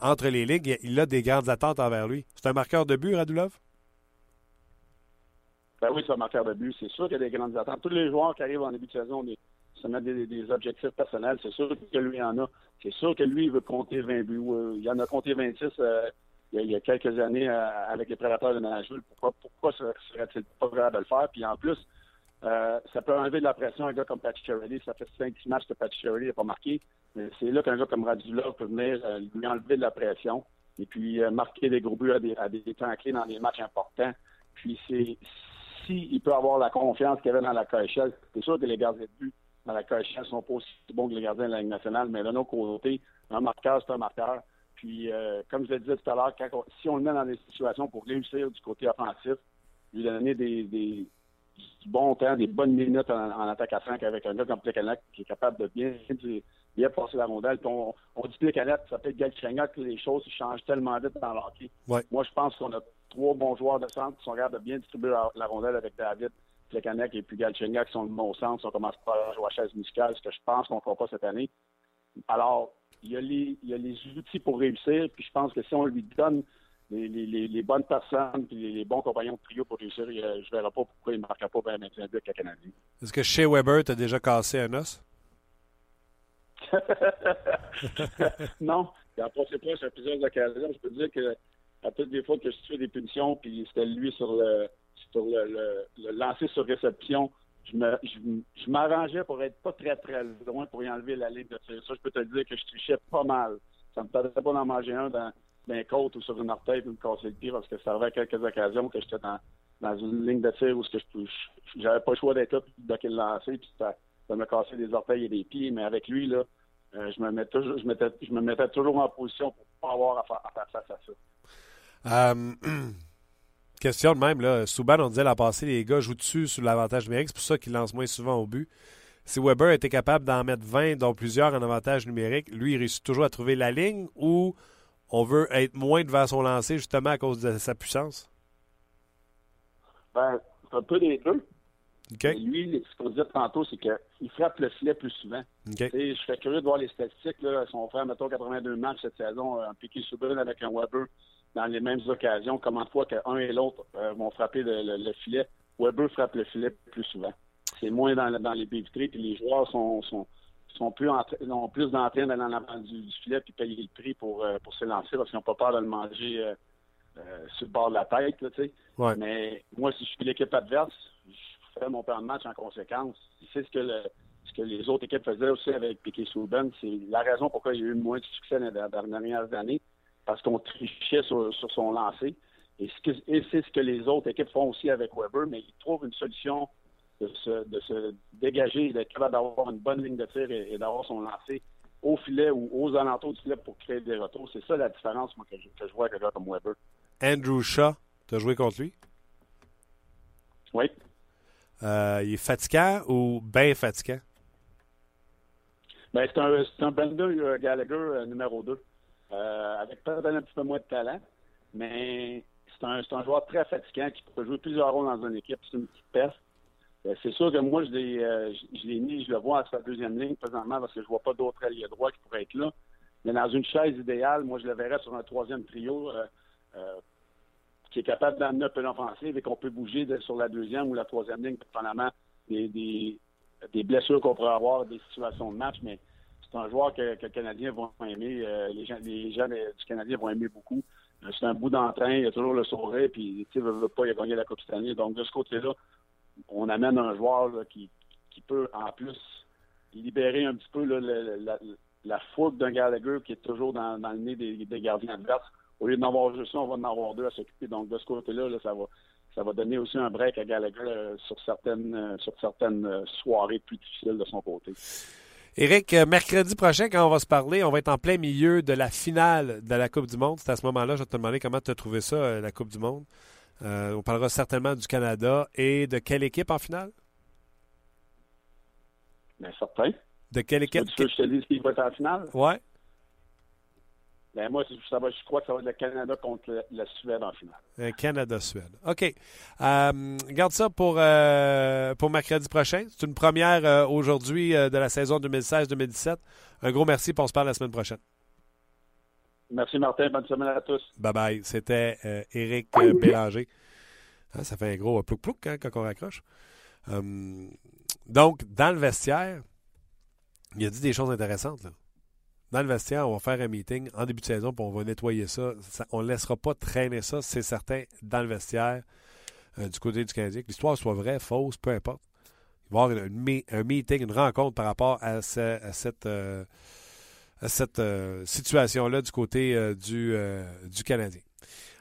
entre les ligues, il a des grandes attentes envers lui. C'est un marqueur de but, Radulov? Ben oui, c'est un marqueur de but. C'est sûr qu'il y a des grandes attentes. Tous les joueurs qui arrivent en début de saison se mettent des, objectifs personnels. C'est sûr que lui en a. C'est sûr que lui, il veut compter 20 buts. Il en a compté 26 euh, il, y a, quelques années euh, avec les prédateurs de Nashville. Pourquoi, pourquoi serait-il pas capable de le faire? Puis en plus, euh, ça peut enlever de la pression à un gars comme Shirley. Ça fait 5 matchs que Shirley n'a pas marqué. Mais c'est là qu'un gars comme Radulov peut venir lui enlever de la pression et puis marquer des gros buts à des, à des temps clés dans des matchs importants. Puis c'est s'il peut avoir la confiance qu'il avait dans la KHL, c'est sûr que les gardiens de but dans la KHL sont pas aussi bons que les gardiens de la Ligue nationale, mais de notre côté, un marqueur, c'est un marqueur. Puis, euh, comme je le disais tout à l'heure, si on le met dans des situations pour réussir du côté offensif, lui donner des du bon temps, des bonnes minutes en, attaque à 5 avec un gars comme Plekanec qui est capable de bien, bien passer la rondelle. on, on dit Plekanec, ça peut être Galchenyuk, les choses changent tellement vite dans l'hockey. Moi, je pense qu'on a trois bons joueurs de centre qui sont capables de bien distribuer la, rondelle avec David, Plekanec et puis Galchenyuk qui sont de bon centre. Si on commence par jouer à chaise musicale, ce que je pense qu'on ne fera pas cette année. Alors, il y, a les, il y a les outils pour réussir, puis je pense que si on lui donne les, les, les, bonnes personnes puis les, bons compagnons de trio pour réussir, je ne verrai pas pourquoi il ne marquera pas bien un but qu'à Canadien. Est-ce que chez Weber, tu as déjà cassé un os? non. Il a passé pas sur plusieurs occasions. Je peux dire que à toutes les fois que je fais des punitions, puis c'était lui sur le sur le, le, lancer sur réception, je me je, m'arrangeais pour être pas très très loin pour y enlever la ligne de tir. Ça, je peux te dire que je trichais pas mal. Ça me paraissait pas d'en manger un dans, dans un côte ou sur une orteil ou me casser le pied parce que ça arrivait à quelques occasions que j'étais dans, dans une ligne de tir où je j'avais pas le choix d'être là puis de le lancer puis ça, ça me cassait des orteils et des pieds. Mais avec lui, là, euh, je me mettais toujours en position pour pas avoir à faire, à faire face à ça. Euh, question de même, là. Souban, on disait l'an passé, les gars jouent dessus sur l'avantage numérique. C'est pour ça qu'ils lancent moins souvent au but. Si Weber était capable d'en mettre 20, dont plusieurs en avantage numérique, lui, il réussit toujours à trouver la ligne ou on veut être moins devant son lancer justement à cause de sa puissance? Ben, c'est un peu des deux. Lui, ce qu'on disait tantôt, c'est qu'il frappe le filet plus souvent. Je serais curieux de voir les statistiques. Là. Son frère, mettons, 82 matchs cette saison, un piqué Souban avec un Weber dans les mêmes occasions, comment de fois qu'un et l'autre euh, vont frapper le, filet? Weber frappe le filet plus souvent. C'est moins dans, dans les baies puis les joueurs sont, sont, sont plus en, ont plus d'entrain d'aller en avant du, filet puis payer le prix pour, euh, pour se lancer parce qu'ils n'ont pas peur de le manger euh, sur le bord de la tête. Là, Mais moi, si je suis l'équipe adverse, je fais mon plan de match en conséquence. C'est ce que le, ce que les autres équipes faisaient aussi avec Piquet Souben. C'est la raison pourquoi il y a eu moins de succès dans les dernières années parce qu'on trichait sur, son lancer. Et c'est ce que les autres équipes font aussi avec Weber, mais ils trouvent une solution de se, dégager, d'être capable d'avoir une bonne ligne de tir et, d'avoir son lancer au filet ou aux alentours du filet pour créer des retours. C'est ça la différence moi, que, je, vois avec un gars comme Weber. Andrew Shaw, tu as joué contre lui? Oui. Euh, il est fatigant ou bien fatigant? Ben, c'est un, un Bender euh, Gallagher euh, numéro 2. Euh, avec peut-être un petit peu moins de talent, mais c'est un, un, joueur très fatigant qui peut jouer plusieurs rôles dans une équipe. C'est une petite peste. Euh, c'est sûr que moi, je l'ai, euh, je l'ai mis, je le vois à sa deuxième ligne présentement parce que je vois pas d'autres alliés droits qui pourraient être là. Mais dans une chaise idéale, moi, je le verrais sur un troisième trio qui est capable d'amener un peu l'offensive et qu'on peut bouger sur la deuxième ou la troisième ligne, dépendamment des, blessures qu'on pourrait avoir, des situations de match. Mais c'est un joueur que, les Canadiens vont aimer. Euh, les, gens, les gens du Canadien vont aimer beaucoup. Euh, c'est un bout d'entrain, il a toujours le sourire, puis tu sais, pas, il a gagné la Coupe cette Donc, de ce côté-là, on amène un joueur qui, peut, en plus, libérer un petit peu la, la, fougue d'un Gallagher qui est toujours dans, le nez des, gardiens adverses. Au lieu d'en avoir juste un, on va en avoir deux à s'occuper. Donc, de ce côté-là, ça va donner aussi un break à Gallagher euh, sur certaines sur certaines soirées plus difficiles de son côté. Éric, euh, mercredi prochain, quand on va se parler, on va être en plein milieu de la finale de la Coupe du Monde. C'est à ce moment-là, je vais te demander comment tu as trouvé ça, euh, la Coupe du Monde. Euh, on parlera certainement du Canada et de quelle équipe en finale? Bien, certain. De quelle équipe? Tu veux que je te dise qui va être en finale? Ouais. Ben, moi, ça va, je crois que ça va être le Canada contre la Suède en finale. Un Canada-Suède. OK. Euh, garde ça pour, euh, pour mercredi prochain. C'est une première euh, aujourd'hui euh, de la saison 2016-2017. Un gros merci, puis on se parle la semaine prochaine. Merci, Martin. Bonne semaine à tous. Bye bye. C'était euh, Éric euh, Bélanger. Hein, ça fait un gros plouc-plouc hein, quand on raccroche. Hum, donc, dans le vestiaire, il a dit des choses intéressantes. là. Dans le vestiaire, on va faire un meeting en début de saison, puis on va nettoyer ça. Ça- on ne laissera pas traîner ça, c'est certain, dans le vestiaire euh, du côté du Canadien. Que l'histoire soit vraie, fausse, peu importe. Il va y avoir une un meeting, une rencontre par rapport à, ce- à cette, euh, cette euh, situation-là du côté euh, du, euh, du Canadien.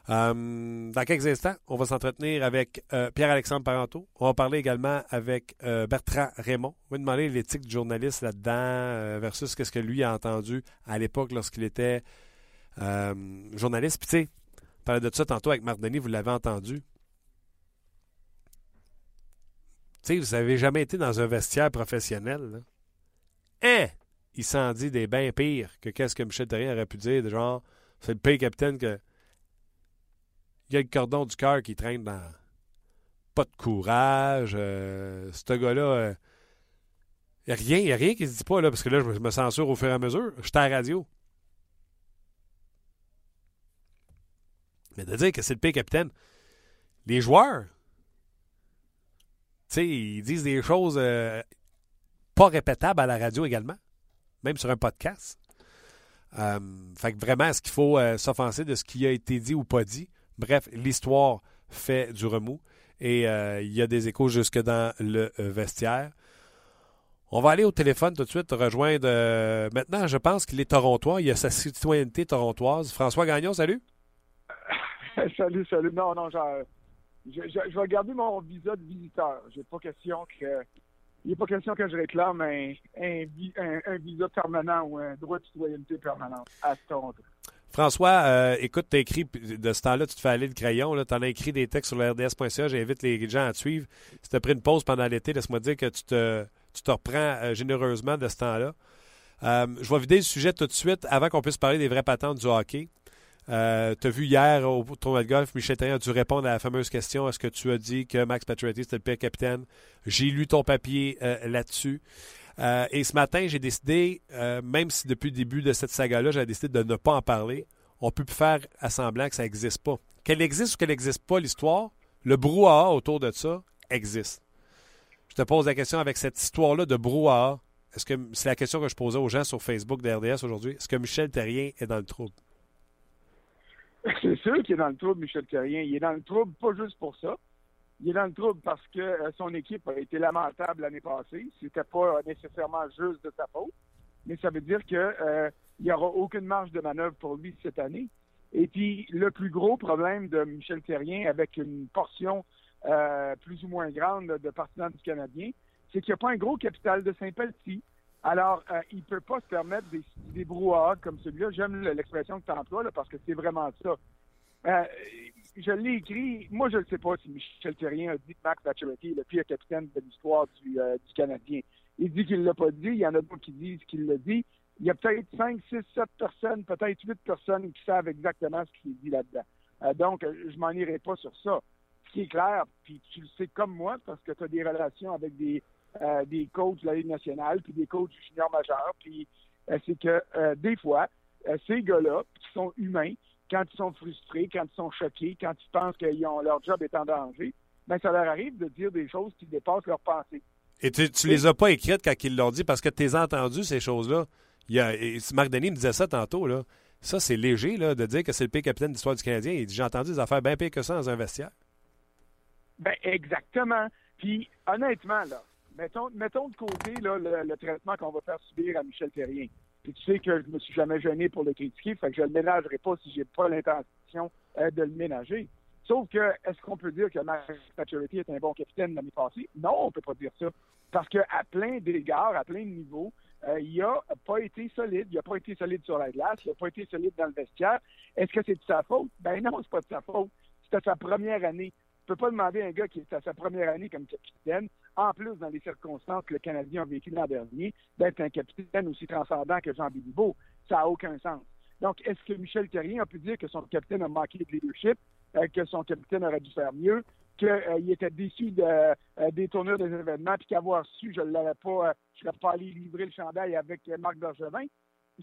Dans quelques instants, on va s'entretenir avec Pierre-Alexandre Parenteau. On va parler également avec Bertrand Raymond. On va demander l'éthique du journaliste là-dedans versus qu'est-ce que lui a entendu à l'époque lorsqu'il était journaliste. Puis tu sais, on parlait de ça tantôt avec Marc Denis, vous l'avez entendu. Tu sais, vous n'avez jamais été dans un vestiaire professionnel. Là. Hein? Il s'en dit des bien pires que qu'est-ce que Michel Terrien aurait pu dire, de genre, c'est le pire capitaine que il y a le cordon du cœur qui traîne dans pas de courage. euh, ce gars-là, il n'y a rien, y a rien qui se dit pas, là, parce que là, je me- je censure au fur et à mesure. J'étais à la radio. Mais de dire que c'est le pire capitaine, les joueurs, tu sais, ils disent des choses euh, pas répétables à la radio également, même sur un podcast. Euh, fait que vraiment, est-ce qu'il faut euh, s'offenser de ce qui a été dit ou pas dit? Bref, l'histoire fait du remous et euh, il y a des échos jusque dans le vestiaire. On va aller au téléphone tout de suite rejoindre. maintenant, je pense qu'il est torontois. Il a sa citoyenneté torontoise. François Gagnon, salut. salut, salut. Non, non, je, je vais garder mon visa de visiteur. J'ai pas question que. Il n'est pas question que je réclame un, un, vi- un- un visa permanent ou un droit de citoyenneté permanent à Toronto. François, euh, écoute, tu écrit de ce temps-là, tu te fais aller le crayon. Tu en as écrit des textes sur le RDS.ca. J'invite les gens à te suivre. Si tu as pris une pause pendant l'été, laisse-moi dire que tu te, tu te reprends euh, généreusement de ce temps-là. Euh, je vais vider le sujet tout de suite avant qu'on puisse parler des vraies patentes du hockey. Euh, tu as vu hier au tournoi de golf, Michel Therrien a dû répondre à la fameuse question est-ce que tu as dit que Max Pacioretty c'était le pire capitaine? J'ai lu ton papier euh, là-dessus. Euh, et ce matin, j'ai décidé, euh, même si depuis le début de cette saga-là, j'avais décidé de ne pas en parler, on peut plus faire à semblant que ça n'existe pas. Qu'elle existe ou qu'elle n'existe pas, l'histoire, le brouhaha autour de ça existe. Je te pose la question avec cette histoire-là de brouhaha. Est-ce que c'est la question que je posais aux gens sur Facebook de RDS aujourd'hui? Est-ce que Michel Terrien est dans le trouble? C'est sûr qu'il est dans le trouble, Michel Terrien. Il est dans le trouble pas juste pour ça. Il est dans le trouble parce que euh, son équipe a été lamentable l'année passée. C'était pas nécessairement juste de sa faute, mais ça veut dire que euh, il n'y aura aucune marge de manœuvre pour lui cette année. Et puis, le plus gros problème de Michel Terrien, avec une portion euh, plus ou moins grande de partisans du Canadien, c'est qu'il n'y a pas un gros capital de sympathie. Alors, euh, il ne peut pas se permettre des, des comme celui-là. J'aime le- l'expression que tu emploies, là, parce que c'est vraiment ça. Euh, je l'ai écrit. Moi, je ne sais pas si Michel Terrien a dit que Max le pire capitaine de l'histoire du, euh, du Canadien. Il dit qu'il ne l'a pas dit. Il y en a d'autres qui disent qu'il l'a dit. Il y a peut-être 5, 6, 7 personnes, peut-être 8 personnes qui savent exactement ce qui est dit là-dedans. Donc, je m'en irai pas sur ça. Ce qui est clair, puis tu le sais comme moi, parce que tu as des relations avec des, euh, des coachs de la Ligue nationale, puis des coachs du junior majeur, puis euh, c'est que euh, des fois, ces gars-là, qui sont humains, quand ils sont frustrés, quand ils sont choqués, quand ils pensent que leur job est en danger, ben ça leur arrive de dire des choses qui dépassent leur pensée. Et tu, tu les as pas écrites quand ils l'ont dit parce que tu les as entendues, ces choses-là. Il y a, et Marc Denis me disait ça tantôt. Là. Ça, c'est léger là, de dire que c'est le pire capitaine de l'histoire du Canadien. Il dit J'ai entendu des affaires bien pires que ça dans un vestiaire. Ben exactement. Puis honnêtement, là, mettons, de côté le, traitement qu'on va faire subir à Michel Terrien. Puis tu sais que je me suis jamais gêné pour le critiquer, fait que je le ménagerai pas si j'ai pas l'intention euh, de le ménager. Sauf que, est-ce qu'on peut dire que Max Pacioretty est un bon capitaine l'année passée? Non, on peut pas dire ça. Parce qu'à plein d'égards, à plein de niveaux, euh, il a pas été solide. Il a pas été solide sur la glace. Il a pas été solide dans le vestiaire. Est-ce que c'est de sa faute? Ben non, c'est pas de sa faute. C'était sa première année. Tu peux pas demander à un gars qui est à sa première année comme capitaine, en plus dans les circonstances que le Canadien a vécu l'an dernier, d'être un capitaine aussi transcendant que Jean Béliveau. Ça n'a aucun sens. Donc, est-ce que Michel Terrien a pu dire que son capitaine a manqué de leadership, euh, que son capitaine aurait dû faire mieux, qu'il euh, était déçu de, euh, des tournures des événements, puis qu'avoir su, je ne l'avais pas, je serais pas allé livrer le chandail avec Marc Bergevin?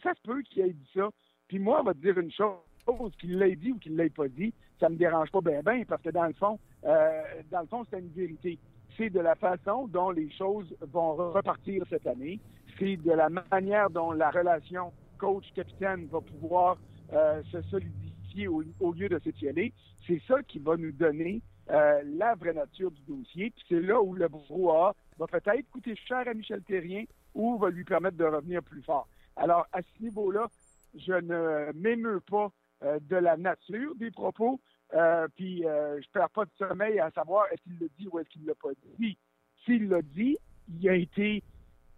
Ça se peut qu'il ait dit ça. Puis moi, on va te dire une chose, qu'il l'ait dit ou qu'il ne l'ait pas dit, ça me dérange pas bien, bien, parce que dans le fond, dans le fond, c'est une vérité. C'est de la façon dont les choses vont repartir cette année. C'est de la manière dont la relation coach-capitaine va pouvoir euh, se solidifier au, lieu de s'étioler. C'est ça qui va nous donner euh, la vraie nature du dossier. Puis c'est là où le brouhaha va peut-être coûter cher à Michel Terrien ou va lui permettre de revenir plus fort. Alors, à ce niveau-là, je ne m'émeus pas euh, de la nature des propos, puis je perds pas de sommeil à savoir est-ce qu'il le dit ou est-ce qu'il ne l'a pas dit. S'il l'a dit, il a été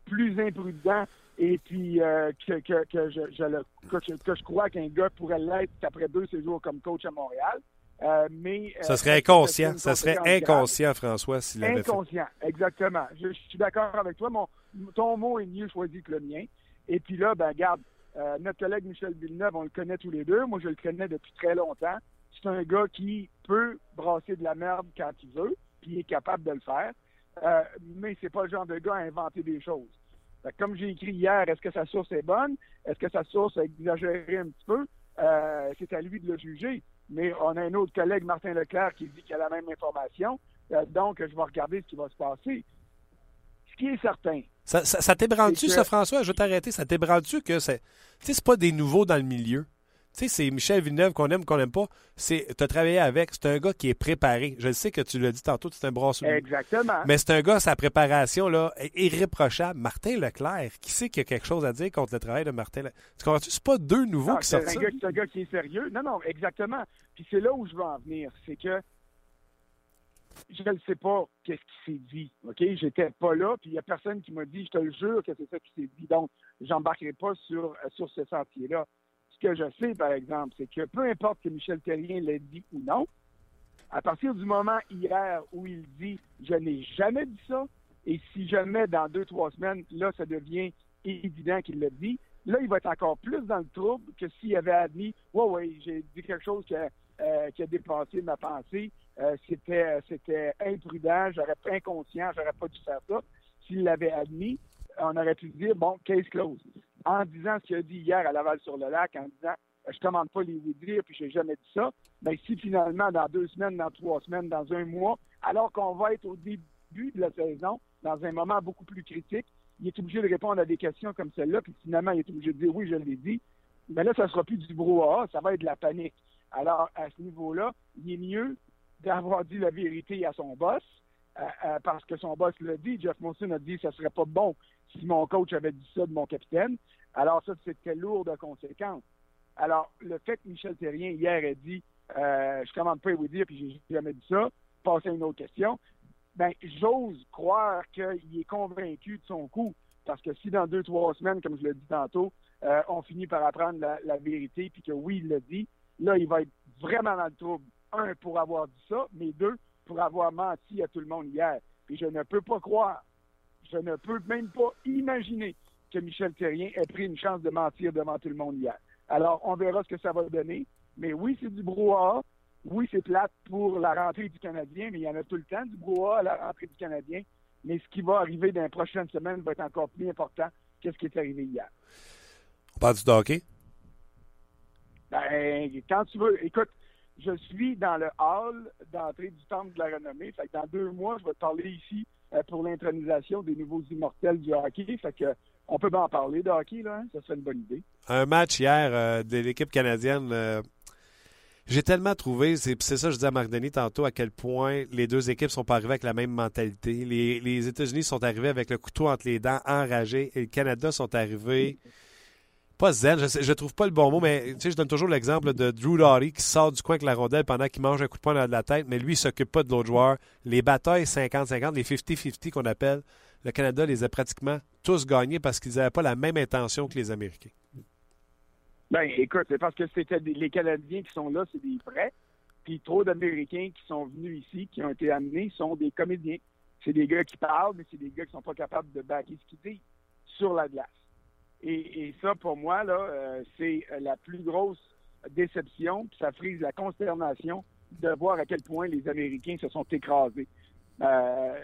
plus imprudent et puis euh, que, que, que, je, je le, que, je crois qu'un gars pourrait l'être après deux séjours comme coach à Montréal. Euh, mais, euh, ça serait inconscient. Ça serait inconscient, François, s'il l'avait fait. Inconscient, exactement. Je, suis d'accord avec toi. Mon, ton mot est mieux choisi que le mien. Et puis là, ben, regarde, notre collègue Michel Villeneuve, on le connaît tous les deux. Moi, je le connais depuis très longtemps. C'est un gars qui peut brasser de la merde quand il veut, puis il est capable de le faire. mais c'est pas le genre de gars à inventer des choses comme j'ai écrit hier, est-ce que sa source est bonne? Est-ce que sa source a exagéré un petit peu? Euh, c'est à lui de le juger. Mais on a un autre collègue, Martin Leclerc, qui dit qu'il a la même information. Euh, donc, je vais regarder ce qui va se passer. Ce qui est certain. Ça, ça, ça t'ébranle-tu, ça, François? Je vais t'arrêter. Ça t'ébranle-tu que c'est. Tu sais, c'est pas des nouveaux dans le milieu? Tu sais, c'est Michel Villeneuve qu'on aime, qu'on n'aime pas. C'est, tu as travaillé avec. C'est un gars qui est préparé. Je sais que tu l'as dit tantôt, c'est un brasseux. Exactement. Mais c'est un gars, sa préparation, là, est irréprochable. Martin Leclerc, qui sait qu'il y a quelque chose à dire contre le travail de Martin Leclerc? Tu comprends-tu? C'est pas deux nouveaux qui sortent ça. C'est un gars qui est sérieux. Non, non, exactement. Puis c'est là où je veux en venir. C'est que je ne sais pas qu'est-ce qui s'est dit. OK? J'étais pas là, puis il n'y a personne qui m'a dit, je te le jure que c'est ça qui s'est dit. Donc, j'embarquerai pas sur, sur ce sentier-là ce que je sais, par exemple, c'est que peu importe que Michel Terrien l'ait dit ou non, à partir du moment hier où il dit je n'ai jamais dit ça, et si jamais dans deux, trois semaines, là, ça devient évident qu'il l'a dit, là, il va être encore plus dans le trouble que s'il avait admis Ouais, oui, j'ai dit quelque chose qui a, euh, dépassé ma pensée. Euh, c'était, c'était imprudent, j'aurais pas inconscient, j'aurais pas dû faire ça. S'il l'avait admis, on aurait pu dire bon, case close en disant ce qu'il a dit hier à Laval-sur-le-Lac, en disant euh, je commande pas les dire, puis j'ai jamais dit ça, mais ben, si finalement, dans deux semaines, dans trois semaines, dans un mois, alors qu'on va être au début de la saison, dans un moment beaucoup plus critique, il est obligé de répondre à des questions comme celle-là, puis finalement, il est obligé de dire oui, je l'ai dit. Mais là, ça ne sera plus du brouhaha, ça va être de la panique. Alors, à ce niveau-là, il est mieux d'avoir dit la vérité à son boss, euh, euh, parce que son boss l'a dit. Jeff Monson a dit que ce serait pas bon si mon coach avait dit ça de mon capitaine. Alors ça, c'était lourd de conséquences. Alors, le fait que Michel Terrien, hier, a dit euh, je commande pas à vous dire, puis j'ai jamais dit ça, passer à une autre question, ben j'ose croire qu'il est convaincu de son coup. Parce que si dans deux, trois semaines, comme je l'ai dit tantôt, euh, on finit par apprendre la, vérité, puis que oui, il l'a dit, là, il va être vraiment dans le trouble. Un, pour avoir dit ça, mais deux, pour avoir menti à tout le monde hier. Puis je ne peux pas croire, je ne peux même pas imaginer que Michel Terrien ait pris une chance de mentir devant tout le monde hier. Alors, on verra ce que ça va donner. Mais oui, c'est du brouhaha. Oui, c'est plate pour la rentrée du Canadien, mais il y en a tout le temps du brouhaha à la rentrée du Canadien. Mais ce qui va arriver dans les prochaines semaines va être encore plus important que ce qui est arrivé hier. On parle du hockey? Ben, quand tu veux. Écoute, je suis dans le hall d'entrée du Temple de la Renommée. Fait que dans deux mois, je vais te parler ici euh, pour l'intronisation des nouveaux immortels du hockey. Fait que on peut en parler de là. Hein? Ça serait une bonne idée. Un match hier euh, de l'équipe canadienne. Euh, j'ai tellement trouvé, c'est ça que je disais à Marc tantôt, à quel point les deux équipes sont pas arrivées avec la même mentalité. Les, États-Unis sont arrivés avec le couteau entre les dents, enragés, et le Canada sont arrivés pas zen, je, je trouve pas le bon mot, mais je donne toujours l'exemple de Drew Doughty qui sort du coin avec la rondelle pendant qu'il mange un coup de poing dans la tête, mais lui, il s'occupe pas de l'autre joueur. Les batailles 50-50, les 50-50 qu'on appelle, le Canada les a pratiquement tous gagnés parce qu'ils n'avaient pas la même intention que les Américains. Ben, écoute, c'est parce que c'était les Canadiens qui sont là, c'est des vrais. Puis trop d'Américains qui sont venus ici, qui ont été amenés, sont des comédiens. C'est des gars qui parlent, mais c'est des gars qui sont pas capables de backer ce qu'ils disent sur la glace. Et, et ça, pour moi, là, euh, c'est la plus grosse déception, puis ça frise la consternation de voir à quel point les Américains se sont écrasés. Euh,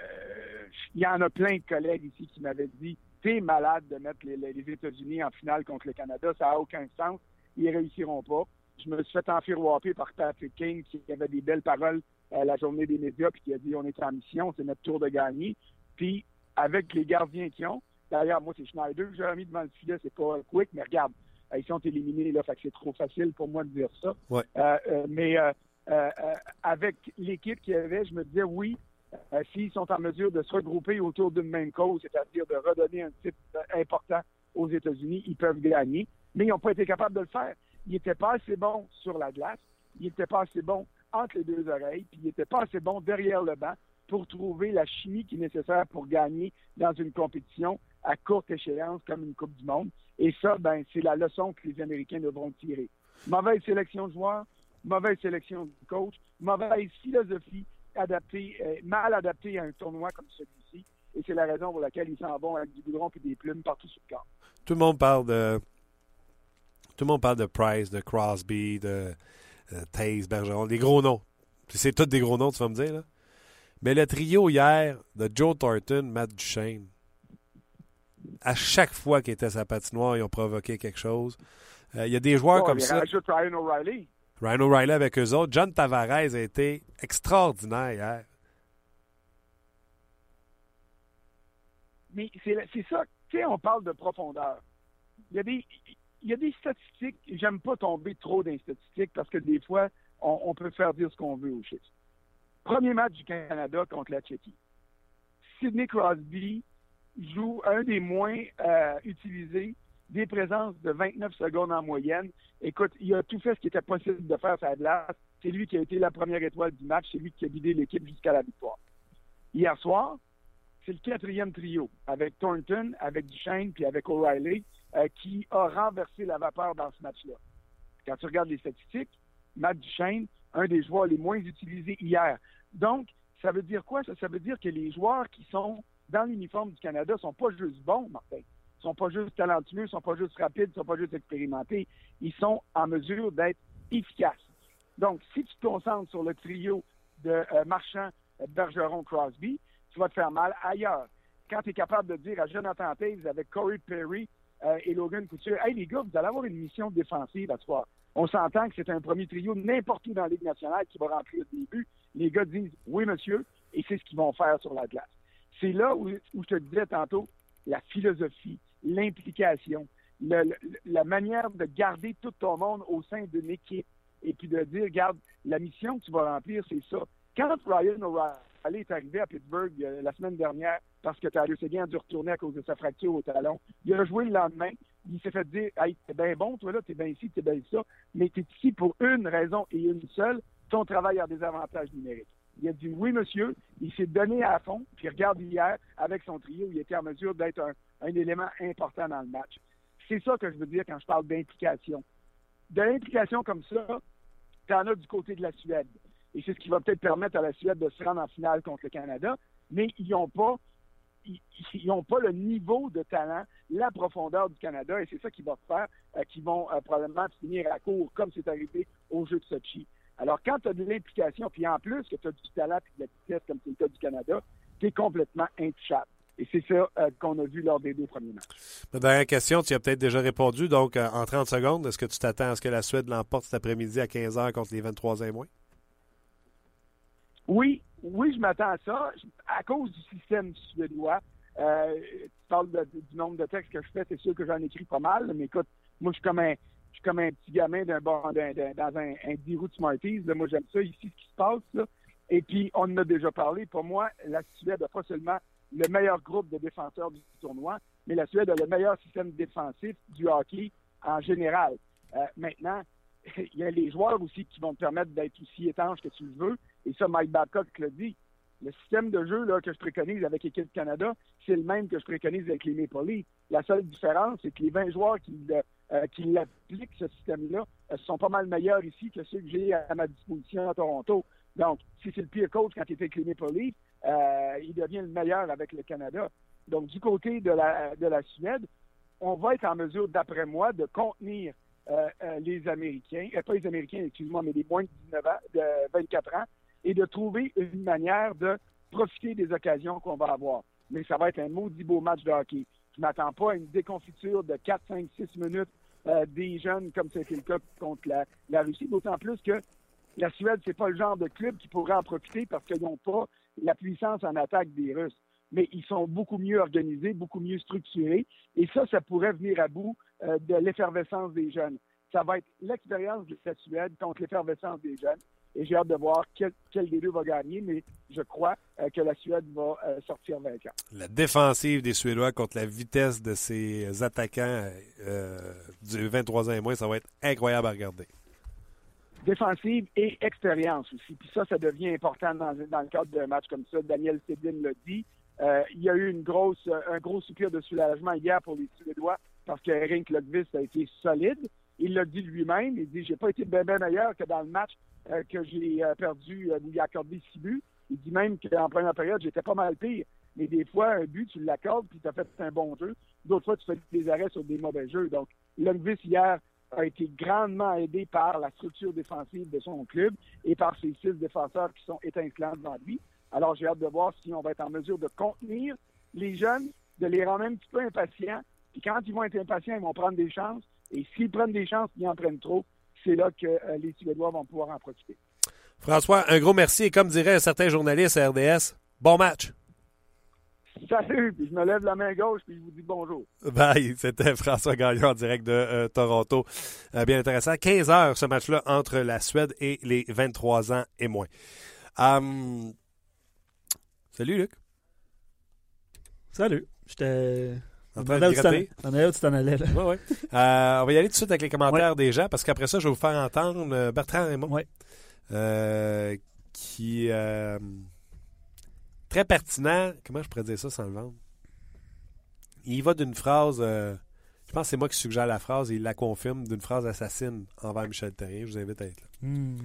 Il y en a plein de collègues ici qui m'avaient dit T'es malade de mettre les, les États-Unis en finale contre le Canada, ça n'a aucun sens, ils réussiront pas. Je me suis fait enfiroiper par Patrick King qui avait des belles paroles à la journée des médias puis qui a dit on est en mission, c'est notre tour de gagner. Puis avec les gardiens qui ont, d'ailleurs, moi c'est Schneider que j'ai mis devant le filet, c'est pas quick, mais regarde, ils sont éliminés là, fait que c'est trop facile pour moi de dire ça. Ouais. Euh, euh, mais euh, euh, euh, avec l'équipe qu'il y avait, je me disais oui, euh, s'ils sont en mesure de se regrouper autour d'une même cause, c'est-à-dire de redonner un titre important aux États-Unis, ils peuvent gagner. Mais ils n'ont pas été capables de le faire. Ils n'étaient pas assez bons sur la glace, ils n'étaient pas assez bons entre les deux oreilles, puis ils n'étaient pas assez bons derrière le banc pour trouver la chimie qui est nécessaire pour gagner dans une compétition à courte échéance comme une Coupe du Monde. Et ça, ben, c'est la leçon que les Américains devront tirer. Mauvaise sélection de joueurs, mauvaise sélection de coach, mauvaise philosophie adaptée, euh, mal adaptée à un tournoi comme celui-ci. Et c'est la raison pour laquelle ils s'en vont avec du goudron et des plumes partout sur le corps. Tout le monde parle de. Tout le monde parle de Price, de Crosby, de euh, Taze, Bergeron, des gros noms. C'est tous des gros noms, tu vas me dire, là. Mais le trio hier de Joe Thornton, Matt Duchesne, à chaque fois qu'ils étaient à sa patinoire, ils ont provoqué quelque chose. Euh, Il y a des joueurs Oh, comme ça. Ryan O'Reilly. Ryan O'Reilly avec eux autres. John Tavares a été extraordinaire hier. Mais c'est ça, tu sais, on parle de profondeur. Il y a des, il y a des statistiques, j'aime pas tomber trop dans les statistiques parce que des fois, on, on peut faire dire ce qu'on veut aux chiffres. Premier match du Canada contre la Tchéquie. Sidney Crosby joue un des moins euh, utilisés, des présences de 29 secondes en moyenne. Écoute, il a tout fait ce qui était possible de faire sa glace. C'est lui qui a été la première étoile du match, c'est lui qui a guidé l'équipe jusqu'à la victoire. Hier soir, c'est le quatrième trio, avec Thornton, avec Duchesne, puis avec O'Reilly, euh, qui a renversé la vapeur dans ce match-là. Quand tu regardes les statistiques, Matt Duchesne, un des joueurs les moins utilisés hier. Donc, ça veut dire quoi? Ça, ça veut dire que les joueurs qui sont dans l'uniforme du Canada sont pas juste bons, Martin. Sont pas juste talentueux, sont pas juste rapides, sont pas juste expérimentés. Ils sont en mesure d'être efficaces. Donc, si tu te concentres sur le trio de euh, Marchand, Bergeron, Crosby, tu vas te faire mal ailleurs. Quand tu es capable de dire à Jonathan Taves avec Corey Perry euh, et Logan Couture, Hey les gars, vous allez avoir une mission défensive à soir. On s'entend que c'est un premier trio n'importe où dans la Ligue nationale qui va remplir le début. Les gars disent Oui, monsieur, et c'est ce qu'ils vont faire sur la glace. C'est là où, où je te disais tantôt la philosophie, l'implication, la manière de garder tout ton monde au sein d'une équipe et puis de dire, regarde, la mission que tu vas remplir, c'est ça. Quand Ryan O'Reilly est arrivé à Pittsburgh euh, la semaine dernière parce que Tyler Seguin a dû retourner à cause de sa fracture au talon, il a joué le lendemain. Il s'est fait dire, hey, t'es bien bon, toi là, t'es bien ici, t'es bien ça, mais t'es ici pour une raison et une seule, ton travail a des avantages numériques. Il a dit oui, monsieur. Il s'est donné à fond. Puis regarde hier, avec son trio, il était en mesure d'être un, un élément important dans le match. C'est ça que je veux dire quand je parle d'implication. De l'implication comme ça, tu en as du côté de la Suède. Et c'est ce qui va peut-être permettre à la Suède de se rendre en finale contre le Canada. Mais ils n'ont pas ils n'ont pas le niveau de talent, la profondeur du Canada, et c'est ça qui va faire euh, qu'ils vont euh, probablement finir à court, comme c'est arrivé au jeu de Sochi. Alors, quand tu as de l'implication, puis en plus que tu as du talent et de la vitesse, comme c'est le cas du Canada, tu es complètement intouchable. Et c'est ça euh, qu'on a vu lors des deux premiers matchs. Ma dernière question, tu as peut-être déjà répondu. Donc, euh, en 30 secondes, est-ce que tu t'attends à ce que la Suède l'emporte cet après-midi à 15h contre les 23 et moins? Oui, oui, je m'attends à ça. À cause du système suédois, euh, tu parles de- du nombre de textes que je fais, c'est sûr que j'en écris pas mal, mais écoute, moi, je suis comme un, je suis comme un petit gamin d'un dans un, un 10 roues de Smarties. là. Moi, j'aime ça ici, ce qui se passe. Là. Et puis, on en a déjà parlé. Pour moi, la Suède n'a pas seulement le meilleur groupe de défenseurs du tournoi, mais la Suède a le meilleur système défensif du hockey en général. Euh, maintenant, il y a les joueurs aussi qui vont te permettre d'être aussi étanche que tu le veux. Et ça, Mike Babcock l'a dit. Le système de jeu que je préconise avec l'équipe Canada, c'est le même que je préconise avec les Maple Leafs. La seule différence, c'est que les 20 joueurs qui, le- euh, qui appliquent ce système-là euh, sont pas mal meilleurs ici que ceux que j'ai à ma disposition à Toronto. Donc, si c'est le pire coach quand il était avec les Maple Leafs, euh, il devient le meilleur avec le Canada. Donc, du côté de la, de la Suède, on va être en mesure, d'après moi, de contenir euh, euh, les Américains, euh, pas les Américains, excuse-moi, mais les moins de 19 ans, de 24 ans, et de trouver une manière de profiter des occasions qu'on va avoir. Mais ça va être un maudit beau match de hockey. Je m'attends pas à une déconfiture de 4, 5, 6 minutes des jeunes comme c'était le cas contre la, la Russie, d'autant plus que la Suède, c'est pas le genre de club qui pourrait en profiter parce qu'ils n'ont pas la puissance en attaque des Russes. Mais ils sont beaucoup mieux organisés, beaucoup mieux structurés. Et ça, ça pourrait venir à bout euh, de l'effervescence des jeunes. Ça va être l'expérience de la Suède contre l'effervescence des jeunes. Et j'ai hâte de voir quel, des deux va gagner, mais je crois euh, que la Suède va euh, sortir vainqueur. La défensive des Suédois contre la vitesse de ses attaquants du 23 ans et moins, ça va être incroyable à regarder. Défensive et expérience aussi. Puis ça, ça devient important dans, le cadre d'un match comme ça. Daniel Sedin l'a dit. Euh, il y a eu une grosse, un gros soupir de soulagement hier pour les Suédois parce que Rink Lundqvist a été solide. Il l'a dit lui-même. Il dit J'ai pas été bien, bien meilleur que dans le match euh, que j'ai euh, perdu où il a accordé six buts. Il dit même qu'en première période, j'étais pas mal pire. Mais des fois, un but, tu l'accordes puis tu as fait un bon jeu. D'autres fois, tu fais des arrêts sur des mauvais jeux. Donc, Lundqvist hier a été grandement aidé par la structure défensive de son club et par ses six défenseurs qui sont étincelants devant lui. Alors, j'ai hâte de voir si on va être en mesure de contenir les jeunes, de les rendre un petit peu impatients. Puis quand ils vont être impatients, ils vont prendre des chances. Et s'ils prennent des chances, ils en prennent trop. C'est là que euh, les Suédois vont pouvoir en profiter. François, un gros merci. Et comme dirait un certain journaliste à RDS, bon match. Salut, puis je me lève la main gauche puis je vous dis bonjour. Bye. C'était François Gagnon en direct de euh, Toronto. Euh, bien intéressant. 15 heures ce match-là entre la Suède et les 23 ans et moins. Hum, Salut Luc. Salut. J'étais. En Je train de où tu t'en- gratter? je me demandais où tu t'en allais, là. Ouais, ouais. Euh, on va y aller tout de suite avec les commentaires des gens parce qu'après ça, je vais vous faire entendre Bertrand Raymond. Ouais. Euh, qui euh, très pertinent. Comment je pourrais dire ça sans le vendre? Il va d'une phrase, euh, je pense que c'est moi qui suggère la phrase et il la confirme, d'une phrase assassine envers Michel Terrien. Je vous invite à être là. Hmm.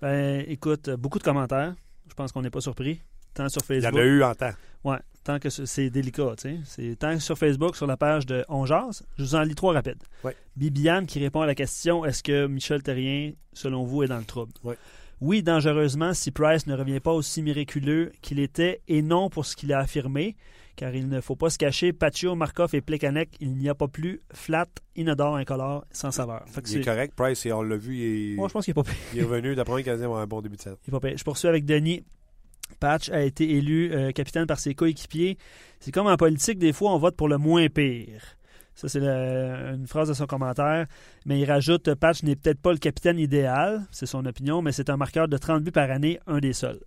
Ben, écoute, beaucoup de commentaires. Je pense qu'on n'est pas surpris. Tant sur Il y Facebook. en a eu en temps. Ouais, tant que ce- c'est délicat, tu sais. Tant sur Facebook, sur la page de On Jase, je vous en lis trois rapides. Ouais. Bibiane qui répond à la question est-ce que Michel Terrien, selon vous, est dans le trouble? Ouais. Oui, dangereusement, si Price ne revient pas aussi miraculeux qu'il était, et non pour ce qu'il a affirmé, car il ne faut pas se cacher, Paccio, Markov et Plekanec, il n'y a pas plus flat, inodore, incolore, sans saveur. Fait que Il est c'est- correct. Price, on l'a vu, il est, Moi, je pense qu'il n'est pas pire. il est revenu. D'après vont avoir un bon début de saison. Il est pas pire. Je poursuis avec Denis. Patch a été élu euh, capitaine par ses coéquipiers. C'est comme en politique, des fois, on vote pour le moins pire. Ça, c'est une phrase de son commentaire. Mais il rajoute Patch n'est peut-être pas le capitaine idéal, c'est son opinion, mais c'est un marqueur de 30 buts par année, un des seuls.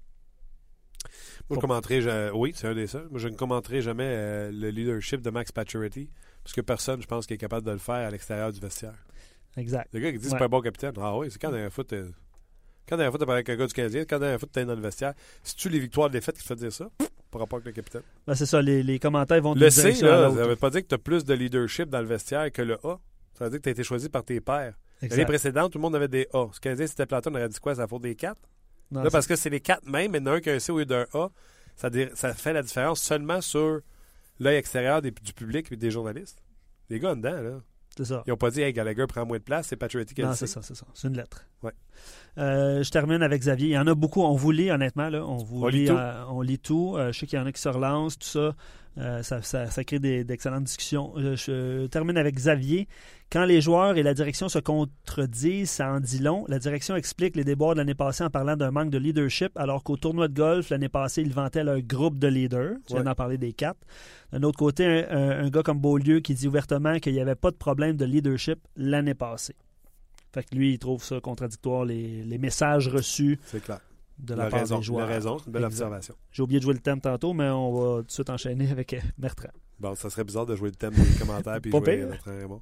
Moi, je commenterai, je- oui, c'est un des seuls. Moi, je ne commenterai jamais euh, le leadership de Max Pacioretty, parce que personne, je pense, qui est capable de le faire à l'extérieur du vestiaire. Exact. Le gars qui dit Ouais. c'est pas un bon capitaine. Ah oui, c'est quand dans un foot, euh, quand dans un foot, avec un gars du Canadien, quand dans un foot, t'es dans le vestiaire. Si tu les victoires de défaites qui te fait dire ça, par rapport avec le capitaine. Ben, c'est ça, les, les commentaires vont Le C, là, ça veut pas dire que tu as plus de leadership dans le vestiaire que le A. Ça veut dire que tu as été choisi par tes pairs. L'année précédente, tout le monde avait des A. Ce Canadien, c'était planté, on aurait dit quoi? Ça vaut des 4? Non, Là, parce que c'est les 4 mêmes, mais il y en a un qui a un C au lieu d'un A. Ça, fait la différence seulement sur l'œil extérieur des- du public et des journalistes. Les gars en dedans, là, c'est ça. ils n'ont pas dit Hey, Gallagher prend moins de place, c'est Patriotic qui a Non, c'est ça, c'est ça. C'est une lettre. Ouais. Euh, je termine avec Xavier. Il y en a beaucoup. On vous lit, honnêtement. Là. On vous On lit tout. euh, on lit tout. Euh, je sais qu'il y en a qui se relancent, tout ça. Euh, ça, ça- ça crée d'excellentes discussions. Je termine avec Xavier. Quand les joueurs et la direction se contredisent, ça en dit long. La direction explique les déboires de l'année passée en parlant d'un manque de leadership, alors qu'au tournoi de golf, l'année passée, ils vantaient leur groupe de leaders. Tu viens d'en parler des quatre. D'un autre côté, un, un- un gars comme Beaulieu qui dit ouvertement qu'il n'y avait pas de problème de leadership l'année passée. Fait que lui, il trouve ça contradictoire, les, les messages reçus C'est clair. de la part raison. des joueurs. Raison. Une belle Exact. observation. J'ai oublié de jouer le thème tantôt, mais on va tout de suite enchaîner avec euh, Bertrand. Bon, ça serait bizarre de jouer le thème des commentaires puis jouer pire. notre Raymond.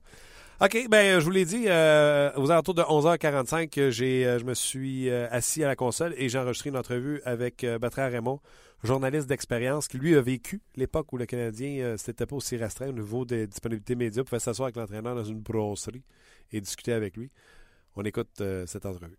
OK, ben je vous l'ai dit, euh, aux alentours de 11h45, j'ai, euh, je me suis euh, assis à la console et j'ai enregistré une entrevue avec Bertrand Raymond, journaliste d'expérience, qui lui a vécu l'époque où le Canadien, c'était pas aussi restreint au niveau des disponibilités médias, pouvait s'asseoir avec l'entraîneur dans une brosserie et discuter avec lui. On écoute euh, cette entrevue.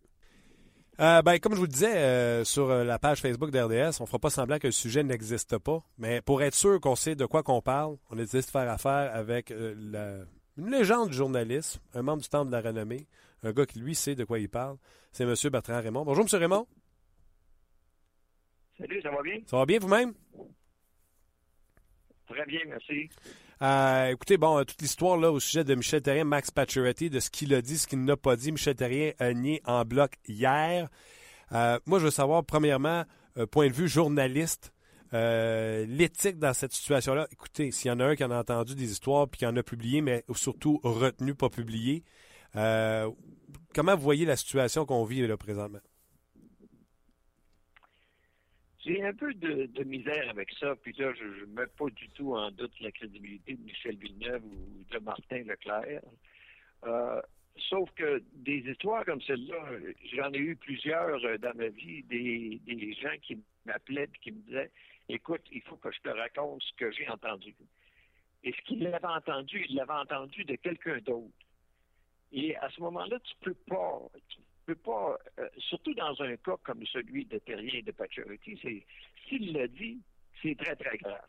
Euh, ben, comme je vous le disais euh, sur euh, la page Facebook d'RDS, on fera pas semblant que le sujet n'existe pas, mais pour être sûr qu'on sait de quoi qu'on parle, on a décidé de faire affaire avec euh, la- une légende du journalisme, un membre du Temple de la renommée, un gars qui lui sait de quoi il parle. C'est M. Bertrand Raymond. Bonjour, M. Raymond. Salut, ça va bien? Ça va bien vous-même? Très bien, merci. Euh, écoutez, bon, euh, toute l'histoire là au sujet de Michel Terrien, Max Pacioretty, de ce qu'il a dit, ce qu'il n'a pas dit. Michel Terrien a nié en bloc hier. Euh, moi, je veux savoir, premièrement, euh, point de vue journaliste, euh, l'éthique dans cette situation-là. Écoutez, s'il y en a un qui en a entendu des histoires puis qui en a publié, mais surtout retenu, pas publié, euh, comment vous voyez la situation qu'on vit là présentement? J'ai un peu de, misère avec ça, puis là, je ne mets pas du tout en doute la crédibilité de Michel Villeneuve ou de Martin Leclerc. Euh, sauf que des histoires comme celle-là, j'en ai eu plusieurs euh, dans ma vie, des, des gens qui m'appelaient et qui me disaient Écoute, il faut que je te raconte ce que j'ai entendu. Et ce qu'il avait entendu, il l'avait entendu de quelqu'un d'autre. Et à ce moment-là, tu peux pas, pas, euh, surtout dans un cas comme celui de Terrien et de Pacioretty, s'il l'a dit, c'est très très grave.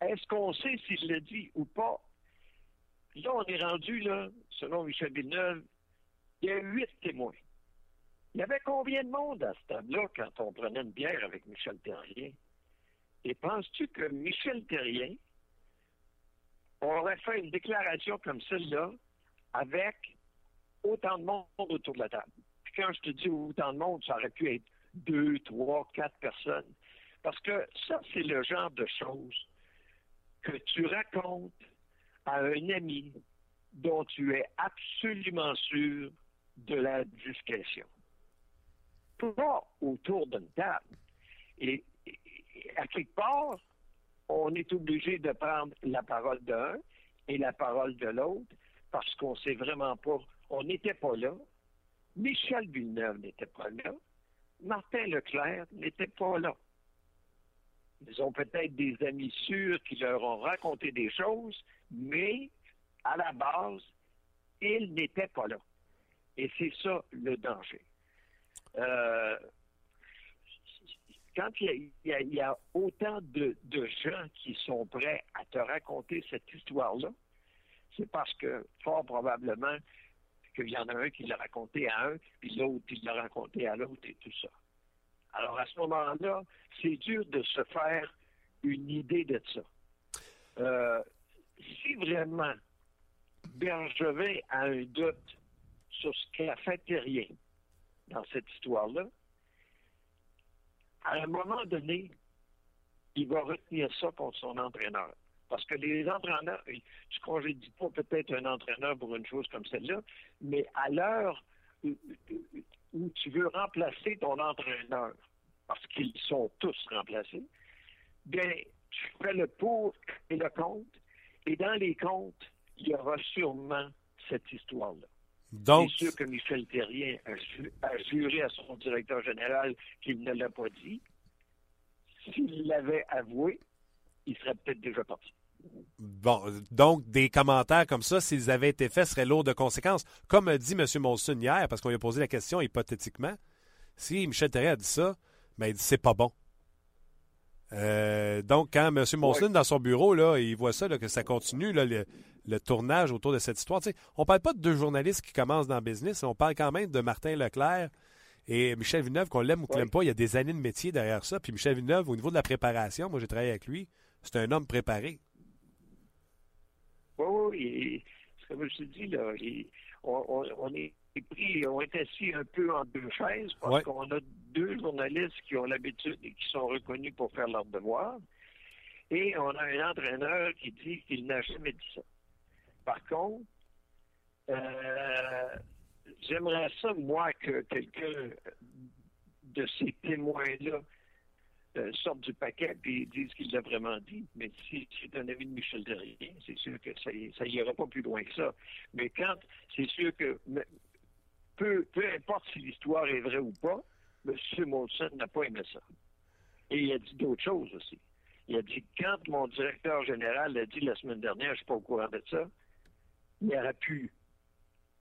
Est-ce qu'on sait s'il l'a dit ou pas? Là, on est rendu là, selon Michel Villeneuve, il y a huit témoins. Il y avait combien de monde à ce table-là quand on prenait une bière avec Michel Terrien Et penses-tu que Michel Terrien aurait fait une déclaration comme celle-là avec autant de monde autour de la table. Puis quand je te dis autant de monde, ça aurait pu être deux, trois, quatre personnes. Parce que ça, c'est le genre de choses que tu racontes à un ami dont tu es absolument sûr de la discrétion. Pas autour d'une table. Et, à quelque part, on est obligé de prendre la parole d'un et la parole de l'autre parce qu'on sait vraiment pas, on n'était pas là. Michel Villeneuve n'était pas là. Martin Leclerc n'était pas là. Ils ont peut-être des amis sûrs qui leur ont raconté des choses, mais à la base, ils n'étaient pas là. Et c'est ça le danger. Euh, quand il y a, autant de gens qui sont prêts à te raconter cette histoire-là, c'est parce que fort probablement qu'il y en a un qui l'a raconté à un, puis l'autre qui l'a raconté à l'autre et tout ça. Alors à ce moment-là, c'est dur de se faire une idée de ça. Euh, si vraiment Bergevin a un doute sur ce qu'a fait Terrien dans cette histoire-là, à un moment donné, il va retenir ça contre son entraîneur. Parce que les entraîneurs, tu ne congédies pas peut-être un entraîneur pour une chose comme celle-là, mais à l'heure où, tu veux remplacer ton entraîneur, parce qu'ils sont tous remplacés, bien, tu fais le pour et le contre, et dans les comptes, il y aura sûrement cette histoire-là. Donc, C'est sûr que Michel Terrien a juré à son directeur général qu'il ne l'a pas dit. S'il l'avait avoué, il serait peut-être déjà parti. Bon, donc des commentaires comme ça, s'ils avaient été faits, seraient lourds de conséquences. Comme a dit M. Molson hier, parce qu'on lui a posé la question hypothétiquement, si Michel Terrien a dit ça, ben il dit c'est pas bon. Euh, donc, quand M. Molson, dans son bureau, là, il voit ça, là, que ça continue, là, le, le tournage autour de cette histoire. On parle pas de deux journalistes qui commencent dans le business, on parle quand même de Martin Leclerc et Michel Villeneuve, qu'on l'aime ou qu'on Ouais. l'aime pas, il y a des années de métier derrière ça. Puis Michel Villeneuve, au niveau de la préparation, moi j'ai travaillé avec lui, c'est un homme préparé. Oui, oui, et, comme je te dis, là, on, on- on est pris, on est assis un peu en deux chaises parce Ouais. qu'on a deux journalistes qui ont l'habitude et qui sont reconnus pour faire leur devoir. Et on a un entraîneur qui dit qu'il n'a jamais dit ça. Par contre, euh, j'aimerais ça, moi, que quelqu'un de ces témoins-là euh, sortent du paquet et disent ce qu'il a vraiment dit. Mais si c'est un avis de Michel Terrien, c'est sûr que ça, ça ira pas plus loin que ça. Mais quand c'est sûr que peu, peu importe si l'histoire est vraie ou pas, M. Molson n'a pas aimé ça. Et il a dit d'autres choses aussi. Il a dit quand mon directeur général a dit la semaine dernière, je suis pas au courant de ça, il aurait pu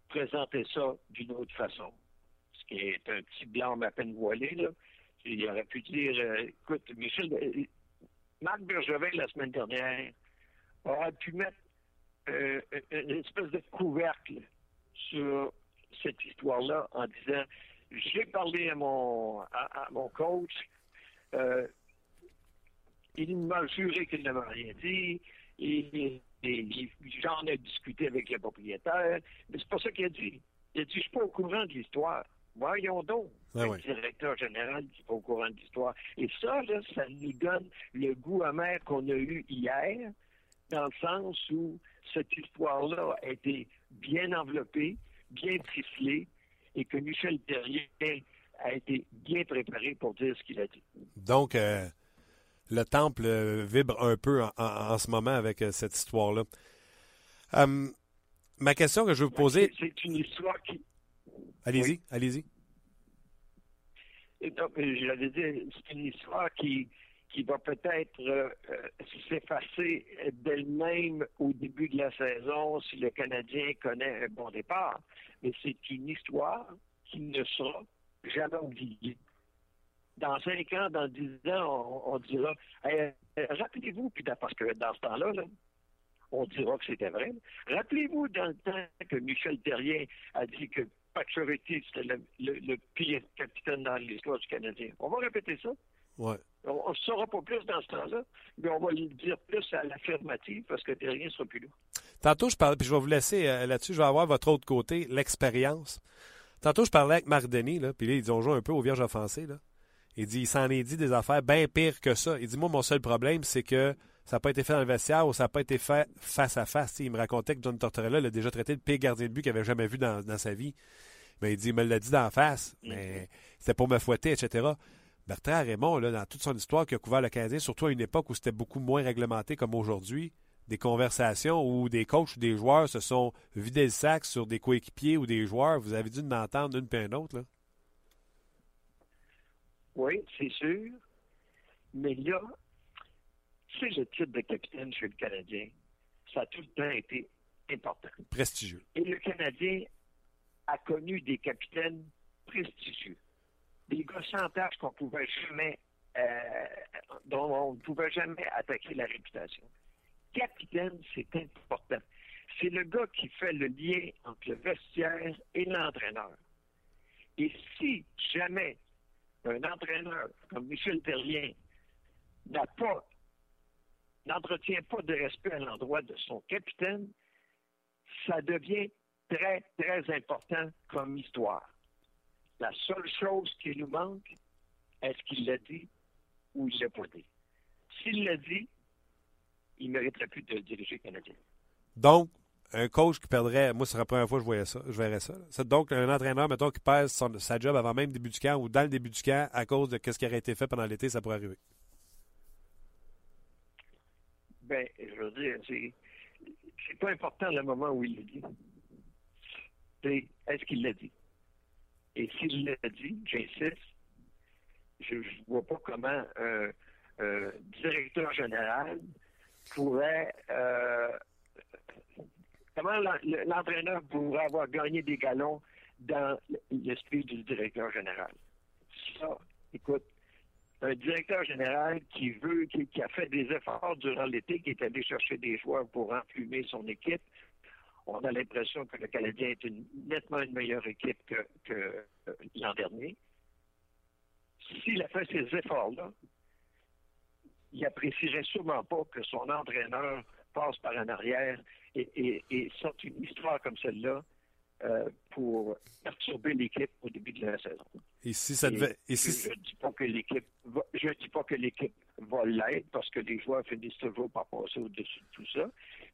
présenter ça d'une autre façon. Ce qui est un petit blanc à peine voilé, là. Il aurait pu dire euh, écoute, Michel, euh, Marc Bergevin, la semaine dernière, aurait pu mettre euh, une espèce de couvercle sur cette histoire-là en disant j'ai parlé à mon, à, mon coach. Il m'a juré qu'il n'avait rien dit. J'en ai discuté avec le propriétaire. Mais c'est pas ça qu'il a dit. Il a dit, je suis pas au courant de l'histoire. Voyons donc. Le directeur général qui pas au courant de l'histoire. Et ça, là, ça nous donne le goût amer qu'on a eu hier, dans le sens où cette histoire-là a été bien enveloppée, bien ficelée, et que Michel Terrier a été bien préparé pour dire ce qu'il a dit. Donc, euh, le temple euh, vibre un peu en, ce moment avec euh, cette histoire-là. Hum, ma question que je veux vous poser. C'est une histoire qui. Allez-y, allez-y. J'allais dire, c'est une histoire qui, qui va peut-être s'effacer d'elle-même au début de la saison si le Canadien connaît un bon départ mais c'est une histoire qui ne sera jamais oubliée. Dans cinq ans, dans dix ans, on, dira rappelez-vous, puis parce que dans ce temps-là, on dira que c'était vrai. Rappelez-vous dans le temps que Michel Terrien a dit que Pacioretty, c'était le, pire capitaine dans l'histoire du Canadien. On va répéter ça. Ouais. On ne saura pas plus dans ce temps-là, mais on va le dire plus à l'affirmative parce que Terrien ne sera plus là. Tantôt, je parlais, puis je vais vous laisser euh, là-dessus, je vais avoir votre autre côté, l'expérience. Tantôt, je parlais avec Marc Denis, là, puis là, ils dit, on joue un peu au Vierge offensé, là. Il dit, il s'en est dit des affaires bien pires que ça. Il dit, moi, mon seul problème, c'est que ça n'a pas été fait dans le vestiaire ou ça n'a pas été fait face à face. il me racontait que John Tortorella l'a déjà traité de pire gardien de but qu'il avait jamais vu dans, sa vie. Mais il dit, il me l'a dit d'en face, mais c'était pour me fouetter, etc. Bertrand Raymond, là, dans toute son histoire qui a couvert le Canadien, surtout à une époque où c'était beaucoup moins réglementé comme aujourd'hui, des conversations où des coachs ou des joueurs se sont vidés le sac sur des coéquipiers ou des joueurs, vous avez dû m'entendre une puis une autre, là? Oui, c'est sûr. Mais là, c'est le titre de capitaine chez le Canadien. Ça a tout le temps été important. Prestigieux. Et le Canadien a connu des capitaines prestigieux. Des gars sans tâche qu'on pouvait jamais, euh, dont on ne pouvait jamais attaquer la réputation capitaine, c'est important. C'est le gars qui fait le lien entre le vestiaire et l'entraîneur. Et si jamais un entraîneur comme Michel Terrien n'a pas, n'entretient pas de respect à l'endroit de son capitaine, ça devient très, très important comme histoire. La seule chose qui nous manque, est-ce qu'il l'a dit ou il l'a pas? S'il l'a dit, il ne mériterait plus de diriger le Canadien. Donc, un coach qui perdrait, moi, c'est la première fois que je voyais ça, je verrais ça. Donc un entraîneur, mettons, qui perd sa job avant même le début du camp ou dans le début du camp à cause de ce qui aurait été fait pendant l'été, ça pourrait arriver. Ben, je veux dire, c'est, pas important le moment où il l'a dit. Est-ce qu'il l'a dit? Et s'il l'a dit, j'insiste, je ne vois pas comment un directeur général pourrait euh, comment l'entraîneur pourrait avoir gagné des galons dans l'esprit du directeur général. Ça, écoute, un directeur général qui veut, qui, a fait des efforts durant l'été, qui est allé chercher des joueurs pour enflumer son équipe, on a l'impression que le Canadien est nettement une meilleure équipe que, l'an dernier. S'il a fait ces efforts-là, il apprécierait sûrement pas que son entraîneur passe par en arrière et, sorte une histoire comme celle-là euh, pour perturber l'équipe au début de la saison. Et si ça devait. Je ne dis pas que l'équipe va, je dis pas que l'équipe va l'être parce que les joueurs finissent toujours par passer au-dessus de tout ça,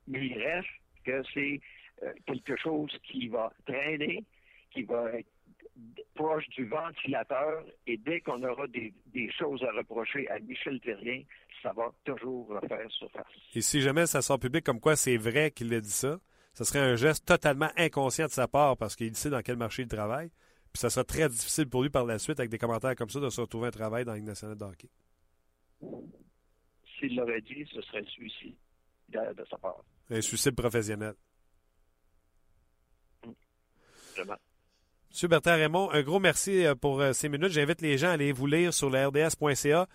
mais il reste que c'est euh, quelque chose qui va traîner, qui va être proche du ventilateur et dès qu'on aura des, des choses à reprocher à Michel Terrien, ça va toujours refaire surface. Et si jamais ça sort public comme quoi c'est vrai qu'il a dit ça, ce serait un geste totalement inconscient de sa part parce qu'il sait dans quel marché il travaille. Puis ça sera très difficile pour lui par la suite, avec des commentaires comme ça, de se retrouver un travail dans la Ligue nationale de hockey. S'il l'aurait dit, ce serait un suicide de, de sa part. Un suicide professionnel. Vraiment. Monsieur Bertrand Raymond, un gros merci euh, pour euh, ces minutes. J'invite les gens à aller vous lire sur le rds.ca.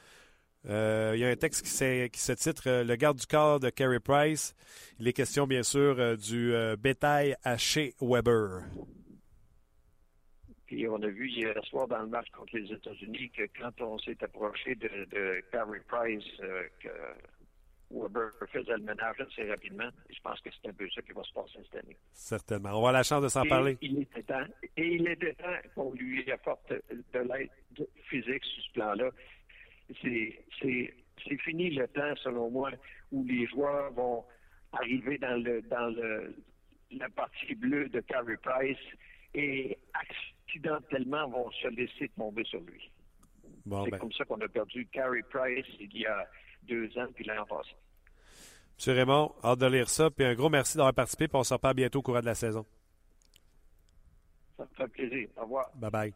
Euh, il y a un texte qui, qui se titre euh, Le garde du corps de Carey Price. Il est question, bien sûr, euh, du bétail à chez Weber. Puis on a vu hier soir dans le match contre les États-Unis que quand on s'est approché de, de Carey Price, que Weber faisait le ménage assez rapidement. Et je pense que c'est un peu ça qui va se passer cette année. Certainement. On va avoir la chance de s'en parler. Il était temps. Et il était temps qu'on lui apporte de l'aide physique sur ce plan-là. C'est, fini le temps, selon moi, où les joueurs vont arriver dans le dans le la partie bleue de Carey Price et accidentellement vont se laisser tomber sur lui. Bon, c'est ben, comme ça qu'on a perdu Carey Price il y a deux ans puis l'an passé. Monsieur Raymond, hâte de lire ça. Puis un gros merci d'avoir participé. Puis on se reparle bientôt au courant de la saison. Ça me fait plaisir. Au revoir. Bye bye.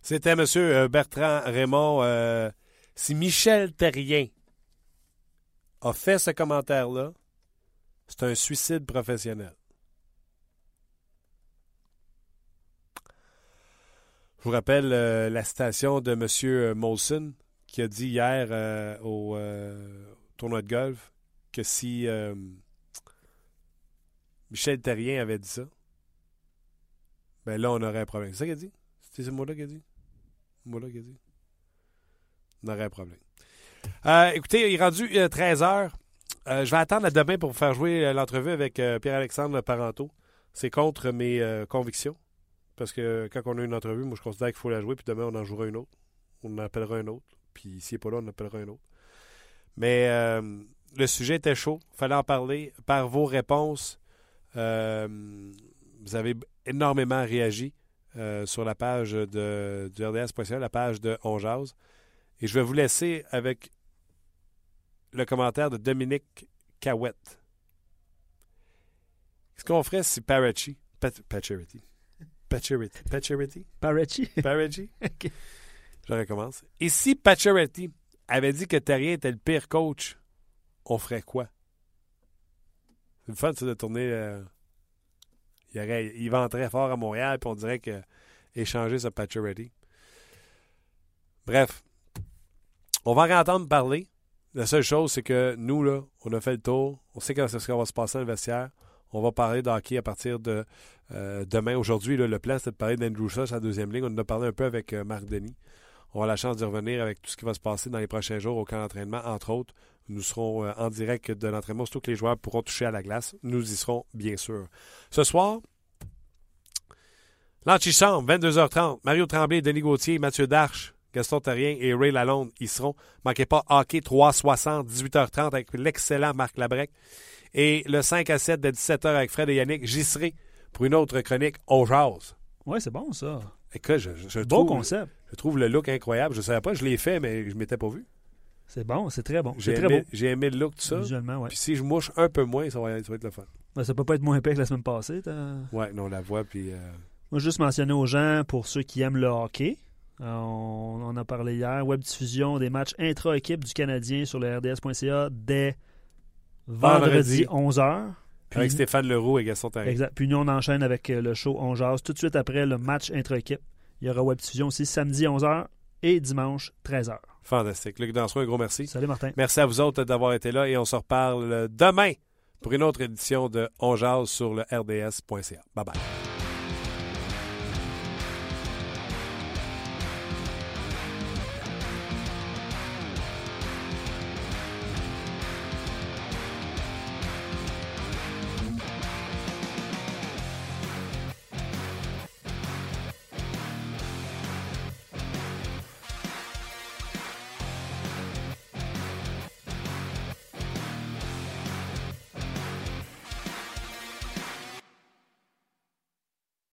C'était M. Bertrand Raymond. Euh, si Michel Terrien a fait ce commentaire-là, c'est un suicide professionnel. Je vous rappelle euh, la citation de M. Molson qui a dit hier euh, au euh, tournoi de golf que si Michel Terrien avait dit ça, ben là, on aurait un problème. C'est ça qu'il a dit? C'est ce mot-là qu'il a dit? Ce mot-là qu'il a dit? On aurait un problème. Euh, écoutez, il est rendu 13h. je vais attendre à demain pour vous faire jouer euh, l'entrevue avec euh, Pierre-Alexandre Parenteau. C'est contre mes euh, convictions. Parce que quand on a une entrevue, moi, je considère qu'il faut la jouer, puis demain, on en jouera une autre. On en appellera un autre. Puis s'il n'est pas là, on en appellera un autre. Mais euh, le sujet était chaud. Il fallait en parler. Par vos réponses, euh, vous avez énormément réagi euh, sur la page de, du RDS.ca, la page de On Jase. Et je vais vous laisser avec le commentaire de Dominique Cahouette. Qu'est-ce qu'on ferait si Parachi, Pacharity, Pacharity, Pacharity, Parachi. Parachi, Ok. je recommence. Et si Pacharity avait dit que Terrien était le pire coach, on ferait quoi? C'est le fun, ça, de tourner. euh, il, aurait, il venterait fort à Montréal, puis on dirait que échanger ce Pacharity. Bref, on va en entendre parler. La seule chose, c'est que nous, là, on a fait le tour. On sait c'est ce qu'on va se passer dans le vestiaire. On va parler d'hockey à partir de euh, demain. Aujourd'hui, le plan, c'est de parler d'Andrew Suss la deuxième ligne. On en a parlé un peu avec euh, Marc Denis. On a la chance de revenir avec tout ce qui va se passer dans les prochains jours au camp d'entraînement, entre autres. Nous serons euh, en direct de l'entraînement, surtout que les joueurs pourront toucher à la glace. Nous y serons, bien sûr. Ce soir, l'antichambre, 22h30. Mario Tremblay, Denis Gauthier, Mathieu Darche, Gaston Terrien et Ray Lalonde y seront. Manquez pas hockey 360, 18h30 avec l'excellent Marc Labrec. Et le 5 à 7 de 17h avec Fred et Yannick, j'y serai pour une autre chronique On jase. Ouais, c'est bon ça. Écoute, je, je Bon trouve, concept. je trouve le look incroyable. Je ne savais pas, je l'ai fait, mais je ne m'étais pas vu. C'est bon, c'est très bon. J'ai aimé, beau. j'ai aimé le look, tout ça. Visuellement, ouais. Puis si je mouche un peu moins, ça va, ça va être le fun. Ben, ça peut pas être moins épais que la semaine passée. t'as- Ouais, non, la voix, puis... euh, Moi, juste mentionner aux gens, pour ceux qui aiment le hockey, on en a parlé hier, web diffusion des matchs intra-équipe du Canadien sur le RDS.ca dès vendredi, Vendredi. 11h. avec Stéphane Leroux et Gaston Terrien. Exact. Puis nous, on enchaîne avec euh, le show On Jase tout de suite après le match intra-équipe. Il y aura web diffusion aussi samedi 11h et dimanche 13h. Fantastique. Luc Dansereau, un gros merci. Salut Martin. Merci à vous autres d'avoir été là et on se reparle demain pour une autre édition de On Jase sur le RDS.ca. Bye bye.